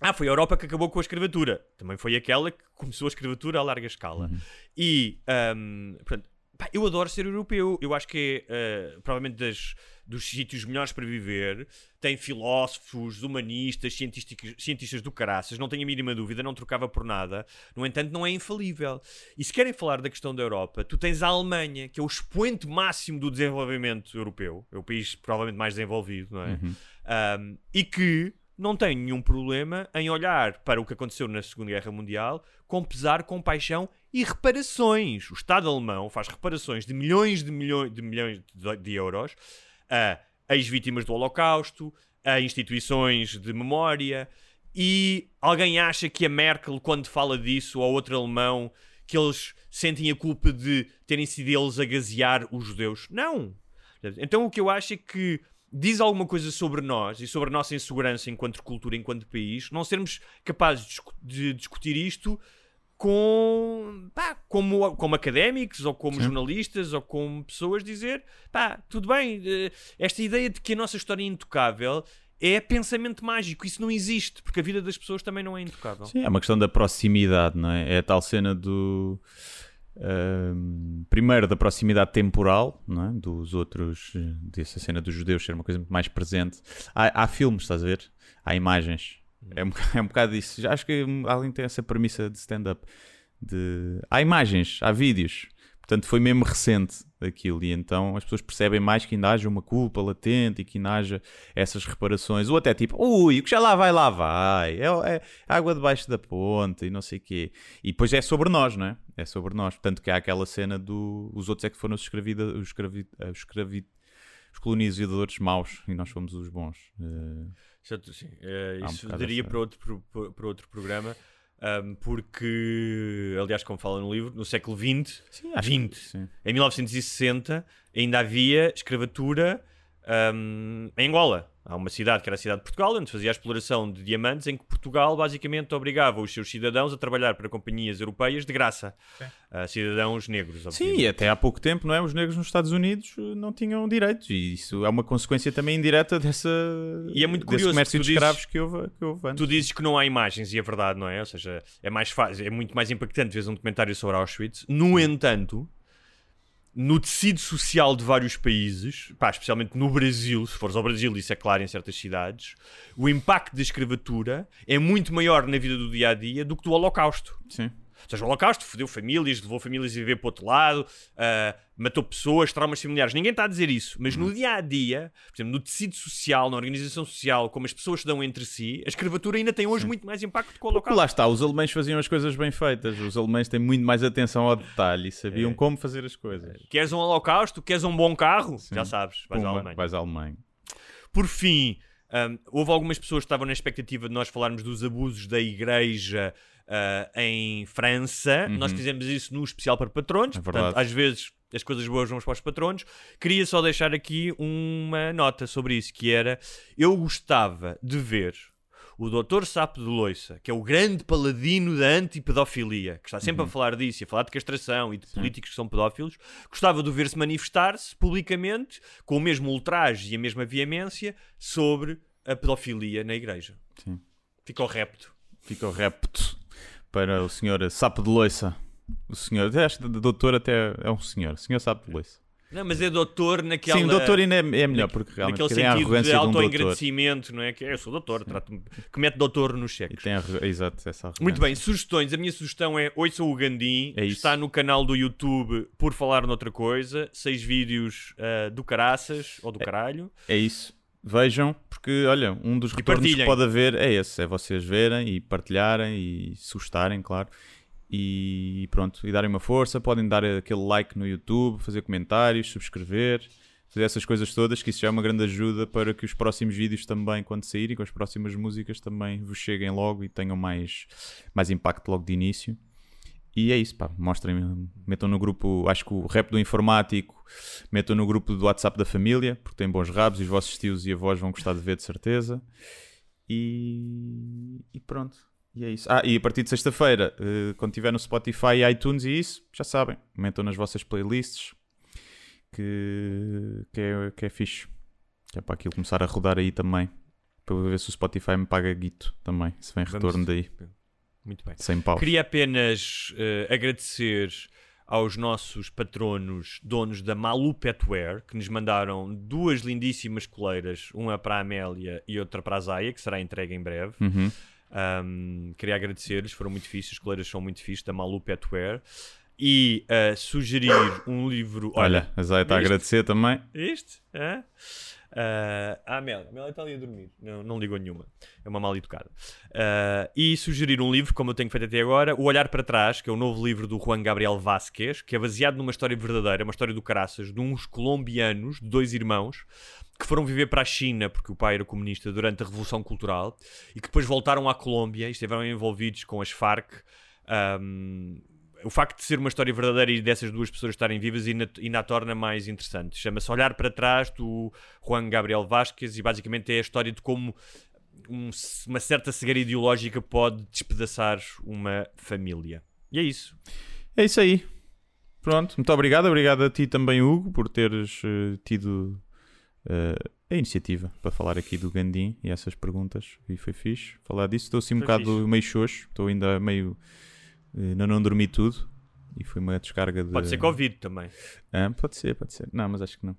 S4: ah, foi a Europa que acabou com a escravatura. Também foi aquela que começou a escravatura a larga escala. E, ahm, portanto, pá, eu adoro ser europeu. Eu acho que é, ah, provavelmente das, dos sítios melhores para viver. Tem filósofos, humanistas, cientistas, cientistas do caraças. Não tenho a mínima dúvida, não trocava por nada. No entanto, não é infalível. E se querem falar da questão da Europa, tu tens a Alemanha, que é o expoente máximo do desenvolvimento europeu. É o país provavelmente mais desenvolvido, não é? Ahm, e que não tem nenhum problema em olhar para o que aconteceu na Segunda Guerra Mundial com pesar, compaixão e reparações. O Estado alemão faz reparações de milhões de milhões de, milhões de, de euros a ex-vítimas do Holocausto, a instituições de memória. E alguém acha que a Merkel, quando fala disso, ou outro alemão, que eles sentem a culpa de terem sido eles a gasear os judeus? Não! Então o que eu acho é que diz alguma coisa sobre nós e sobre a nossa insegurança enquanto cultura, enquanto país, não sermos capazes de, discu- de discutir isto com pá, como, como académicos ou como jornalistas ou como pessoas dizer pá, tudo bem, eh, esta ideia de que a nossa história é intocável é pensamento mágico, isso não existe, porque a vida das pessoas também não é intocável.
S5: Sim, é uma questão da proximidade, não é? É a tal cena do. Primeiro, da proximidade temporal, é? Dos outros. eh, dessa cena dos judeus ser uma coisa muito mais presente. Há, há filmes, estás a ver? Há imagens. É um, é um bocado isso. Já acho que alguém tem essa premissa de stand-up. De... Há imagens, há vídeos. Portanto, foi mesmo recente aquilo. E então as pessoas percebem mais que ainda haja uma culpa latente e que ainda haja essas reparações. Ou até tipo, ui, o que já lá vai, lá vai. É, é água debaixo da ponte e não sei o quê. E depois é sobre nós, não é? É sobre nós. Portanto, que há aquela cena do. Os outros é que foram os, escravida... os, escravi... os, escravi... os colonizadores maus e nós fomos os bons. Eh,
S4: Certo, sim.
S5: Um
S4: isso
S5: bocado
S4: daria para outro, para outro programa, ahm, porque, aliás, como fala no livro, no século XX,
S5: Sim, acho que-
S4: 20,
S5: sim.
S4: em 1960, ainda havia escravatura ahm, em Angola. Há uma cidade que era a cidade de Portugal, onde se fazia a exploração de diamantes, em que Portugal basicamente obrigava os seus cidadãos a trabalhar para companhias europeias de graça. Ah, cidadãos negros,
S5: Sim,
S4: obviamente.
S5: e até há pouco tempo, não é? Os negros nos Estados Unidos eh, não tinham direitos e isso é uma consequência também indireta dessa
S4: E é muito
S5: desse
S4: curioso
S5: comércio de escravos que houve, que houve antes.
S4: Tu dizes que não há imagens e é verdade, não é? Ou seja, é mais fácil, é muito mais impactante ver um documentário sobre Auschwitz. No entanto, no tecido social de vários países, pá, especialmente no Brasil, se fores ao Brasil, isso é claro em certas cidades, o impacto da escravatura é muito maior na vida do dia a dia do que do Holocausto.
S5: Sim.
S4: Ou seja, o Holocausto fodeu famílias, levou famílias a viver para o outro lado, ah, matou pessoas, traumas familiares. Ninguém está a dizer isso. Mas no dia a dia, por exemplo, no tecido social, na organização social, como as pessoas se dão entre si, a escravatura ainda tem hoje muito mais impacto que o
S5: Porque
S4: Holocausto.
S5: lá está, os alemães faziam as coisas bem feitas. Os alemães têm muito mais atenção ao detalhe e
S4: É.
S5: sabiam como fazer as coisas.
S4: Queres um Holocausto? Queres um bom carro? Já sabes, vais à
S5: Pumba,
S4: Alemanha.
S5: vais à Alemanha.
S4: Por fim, hum, houve algumas pessoas que estavam na expectativa de nós falarmos dos abusos da igreja ah, em França. Nós fizemos isso no especial para patronos.
S5: Uhum. É
S4: portanto, às vezes as coisas boas vão para os patronos. Queria só deixar aqui uma nota sobre isso, que era, eu gostava de ver o Dr. Sapo de Loiça, que é o grande paladino da antipedofilia, que está sempre
S5: Uhum.
S4: a falar disso, e a falar de castração e de políticos que são pedófilos, gostava de ver-se manifestar-se publicamente com o mesmo ultraje e a mesma veemência sobre a pedofilia na igreja.
S5: Sim.
S4: Fica o repto.
S5: Fica o repto para o senhor Sapo de Loiça. O senhor, até acho que o doutor até é um senhor, o senhor Sapo de Loiça.
S4: Não, mas é doutor naquela...
S5: Sim, doutor ainda é, é melhor, porque realmente
S4: Naquele
S5: tem a
S4: sentido de
S5: arrogância de um doutor.
S4: auto-engrandecimento, não é? Que eu sou doutor, trato-me- que mete doutor nos
S5: E
S4: cheques.
S5: tem a, exato, essa arrogância.
S4: Muito bem, sugestões. A minha sugestão é Ouçam o Gandim.
S5: É.
S4: Está no canal do YouTube Por Falar Noutra Coisa. Seis vídeos ah, do caraças ou do caralho.
S5: É isso. Vejam, porque olha, um dos retornos que pode haver é esse: é vocês verem e partilharem e se gostarem, claro. E pronto, e darem uma força. Podem dar aquele like no YouTube, fazer comentários, subscrever, fazer essas coisas todas, que isso já é uma grande ajuda para que os próximos vídeos também, quando saírem, com as próximas músicas, também vos cheguem logo e tenham mais, mais impacto logo de início. E é isso, pá. Mostrem, metam no grupo, acho que o rap do informático, metam no grupo do WhatsApp da família, porque tem bons rabos e os vossos tios e avós vão gostar de ver, de certeza. E, e pronto. E é isso. Ah, e a partir de sexta-feira, eh, quando estiver no Spotify e iTunes e isso, já sabem, metam nas vossas playlists que, que, é, que é fixe. Que é para aquilo começar a rodar aí também. Para ver se o Spotify me paga guito também, se vem retorno daí.
S4: Muito bem.
S5: Sem pau.
S4: Queria apenas eh, agradecer aos nossos patronos, donos da Malu Petwear, que nos mandaram duas lindíssimas coleiras, uma para a Amélia e outra para a Zaya, que será entregue em breve.
S5: Uhum.
S4: Um, queria agradecer-lhes, foram muito fixes, as coleiras são muito fixes, da Malu Petwear. E eh, sugerir um livro.
S5: Olha, a Zaya está a agradecer também.
S4: Este? Hã? Ah, a Amélia. A Amélia está ali a dormir. Não, não ligou nenhuma. É uma mal educada. Ah, e sugerir um livro, como eu tenho feito até agora, O Olhar para Trás, que é o novo livro do Juan Gabriel Vázquez, que é baseado numa história verdadeira, uma história do caraças, de uns colombianos, de dois irmãos, que foram viver para a China, porque o pai era comunista, durante a Revolução Cultural, e que depois voltaram à Colômbia e estiveram envolvidos com as Farc. Ahm, o facto de ser uma história verdadeira e dessas duas pessoas estarem vivas ainda, ainda a torna mais interessante. Chama-se Olhar para Trás, do Juan Gabriel Vázquez, e basicamente é a história de como um- uma certa cegueira ideológica pode despedaçar uma família. E é isso.
S5: É isso aí. Pronto, muito obrigado. Obrigado a ti também, Hugo, por teres eh, tido eh, a iniciativa para falar aqui do Gandim e essas perguntas. E foi fixe falar disso. Estou assim um
S4: Foi
S5: bocado
S4: fixe.
S5: meio xoxo. Estou ainda meio. Eh, ainda não dormi tudo. E foi uma descarga de.
S4: Pode ser Covid também.
S5: Ah, pode ser, pode ser. Não, mas acho que não.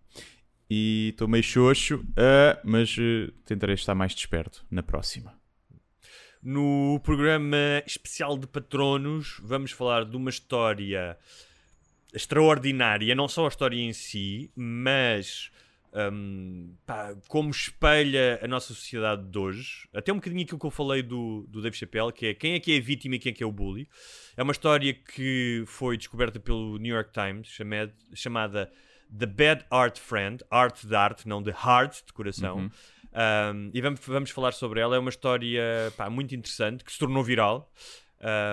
S5: E estou meio xoxo, ah, mas eh, tentarei estar mais desperto na próxima.
S4: No programa especial de patronos, vamos falar de uma história extraordinária, não só a história em si, mas hum, pá, como espelha a nossa sociedade de hoje. Até um bocadinho aquilo que eu falei do, do Dave Chappelle, que é quem é que é a vítima e quem é que é o bully. É uma história que foi descoberta pelo New York Times, chamada, chamada The Bad Art Friend, arte de arte, não de heart, de coração. Um, e vamos, vamos falar sobre ela. É uma história pá, muito interessante que se tornou viral.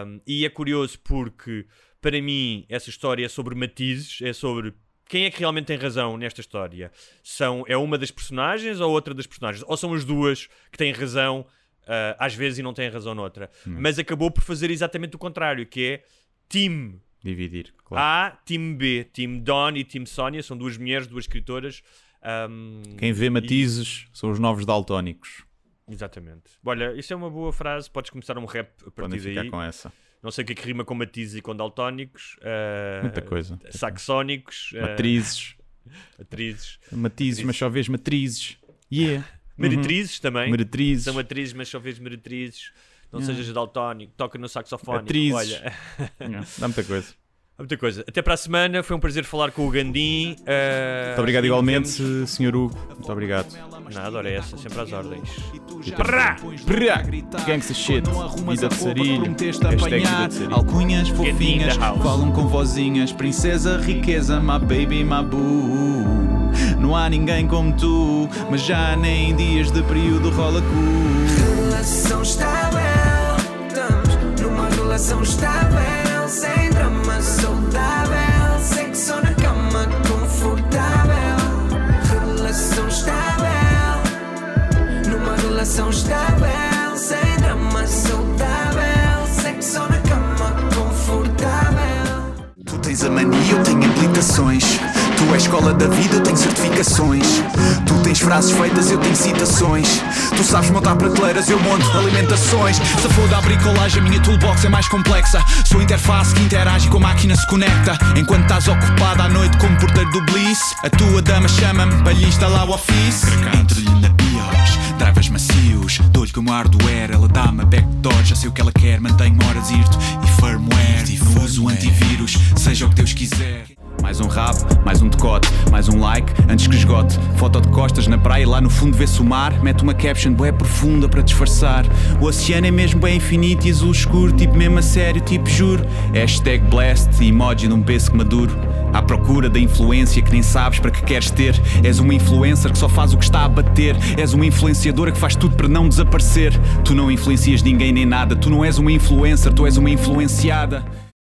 S4: Um, e é curioso porque, para mim, essa história é sobre matizes, é sobre quem é que realmente tem razão nesta história. São, é uma das personagens ou outra das personagens? Ou são as duas que têm razão ah, às vezes e não têm razão noutra? Mas acabou por fazer exatamente o contrário, que é time
S5: Dividir, claro.
S4: A, time B, time Dawn e time Sonia, são duas mulheres, duas escritoras. Um,
S5: Quem vê matizes são os novos daltónicos.
S4: Exatamente. Olha, isso é uma boa frase. Podes começar um rap a
S5: Podem
S4: partir
S5: ficar
S4: daí.
S5: com essa.
S4: Não sei o que é que rima com matizes e com daltónicos. ah,
S5: Muita coisa.
S4: Saxónicos. ah,
S5: Matrizes.
S4: atrizes.
S5: Matizes, mas só vês matrizes. Yeah.
S4: Meretrizes também.
S5: Meretrizes.
S4: São atrizes, mas só vês meretrizes. Não
S5: Yeah.
S4: sejas daltónico. Toca no saxofone.
S5: Atrizes.
S4: Olha,
S5: Yeah, Dá muita coisa.
S4: Há muita coisa. Até para a semana. Foi um prazer falar com o Gandim. ah,
S5: Muito obrigado igualmente,
S4: vemos-
S5: Sr. Hugo. Muito obrigado.
S4: Nada, ora é essa. Sempre às ordens.
S5: Brá! Brá! Gangsta shit. Vida de sarilho. Hashtag vida de sarilho.
S2: Alcunhas fofinhas, falam com vozinhas. Princesa, riqueza, my baby, my boo. Não há ninguém como tu, mas já nem em dias de período rola cu.
S6: Relação estável, estamos numa relação estável, sem drama saudável, sexo na cama confortável. Relação estável, numa relação estável, sem drama saudável, sexo na cama confortável.
S7: Tu tens a mania, eu tenho implicações. Tu és escola da vida, eu tenho certificações. Tu tens frases feitas, eu tenho citações. Tu sabes montar prateleiras, eu monto alimentações.
S2: Se foda a bricolagem, a minha toolbox é mais complexa. Sou interface que interage com a máquina se conecta. Enquanto estás ocupada à noite como porteiro do Bliss, a tua dama chama-me para lhe instalar o office. Entro-lhe na BIOS, drivers macios. Dou-lhe como hardware, ela dá-me backdoor. Já sei o que ela quer, mantenho horas IRT e firmware. Não uso antivírus, seja o que Deus quiser.
S5: Mais um rabo, mais um decote, mais um like antes que esgote. Foto de costas na praia, lá no fundo vê-se o mar. Mete uma caption bué profunda para disfarçar. O oceano é mesmo bem infinito e azul escuro, tipo mesmo a sério, tipo juro. Hashtag blast, emoji num pesco maduro. À procura da influência que nem sabes para que queres ter. És uma influencer que só faz o que está a bater. És uma influenciadora que faz tudo para não desaparecer. Tu não influencias ninguém nem nada. Tu não és uma influencer, tu és uma influenciada.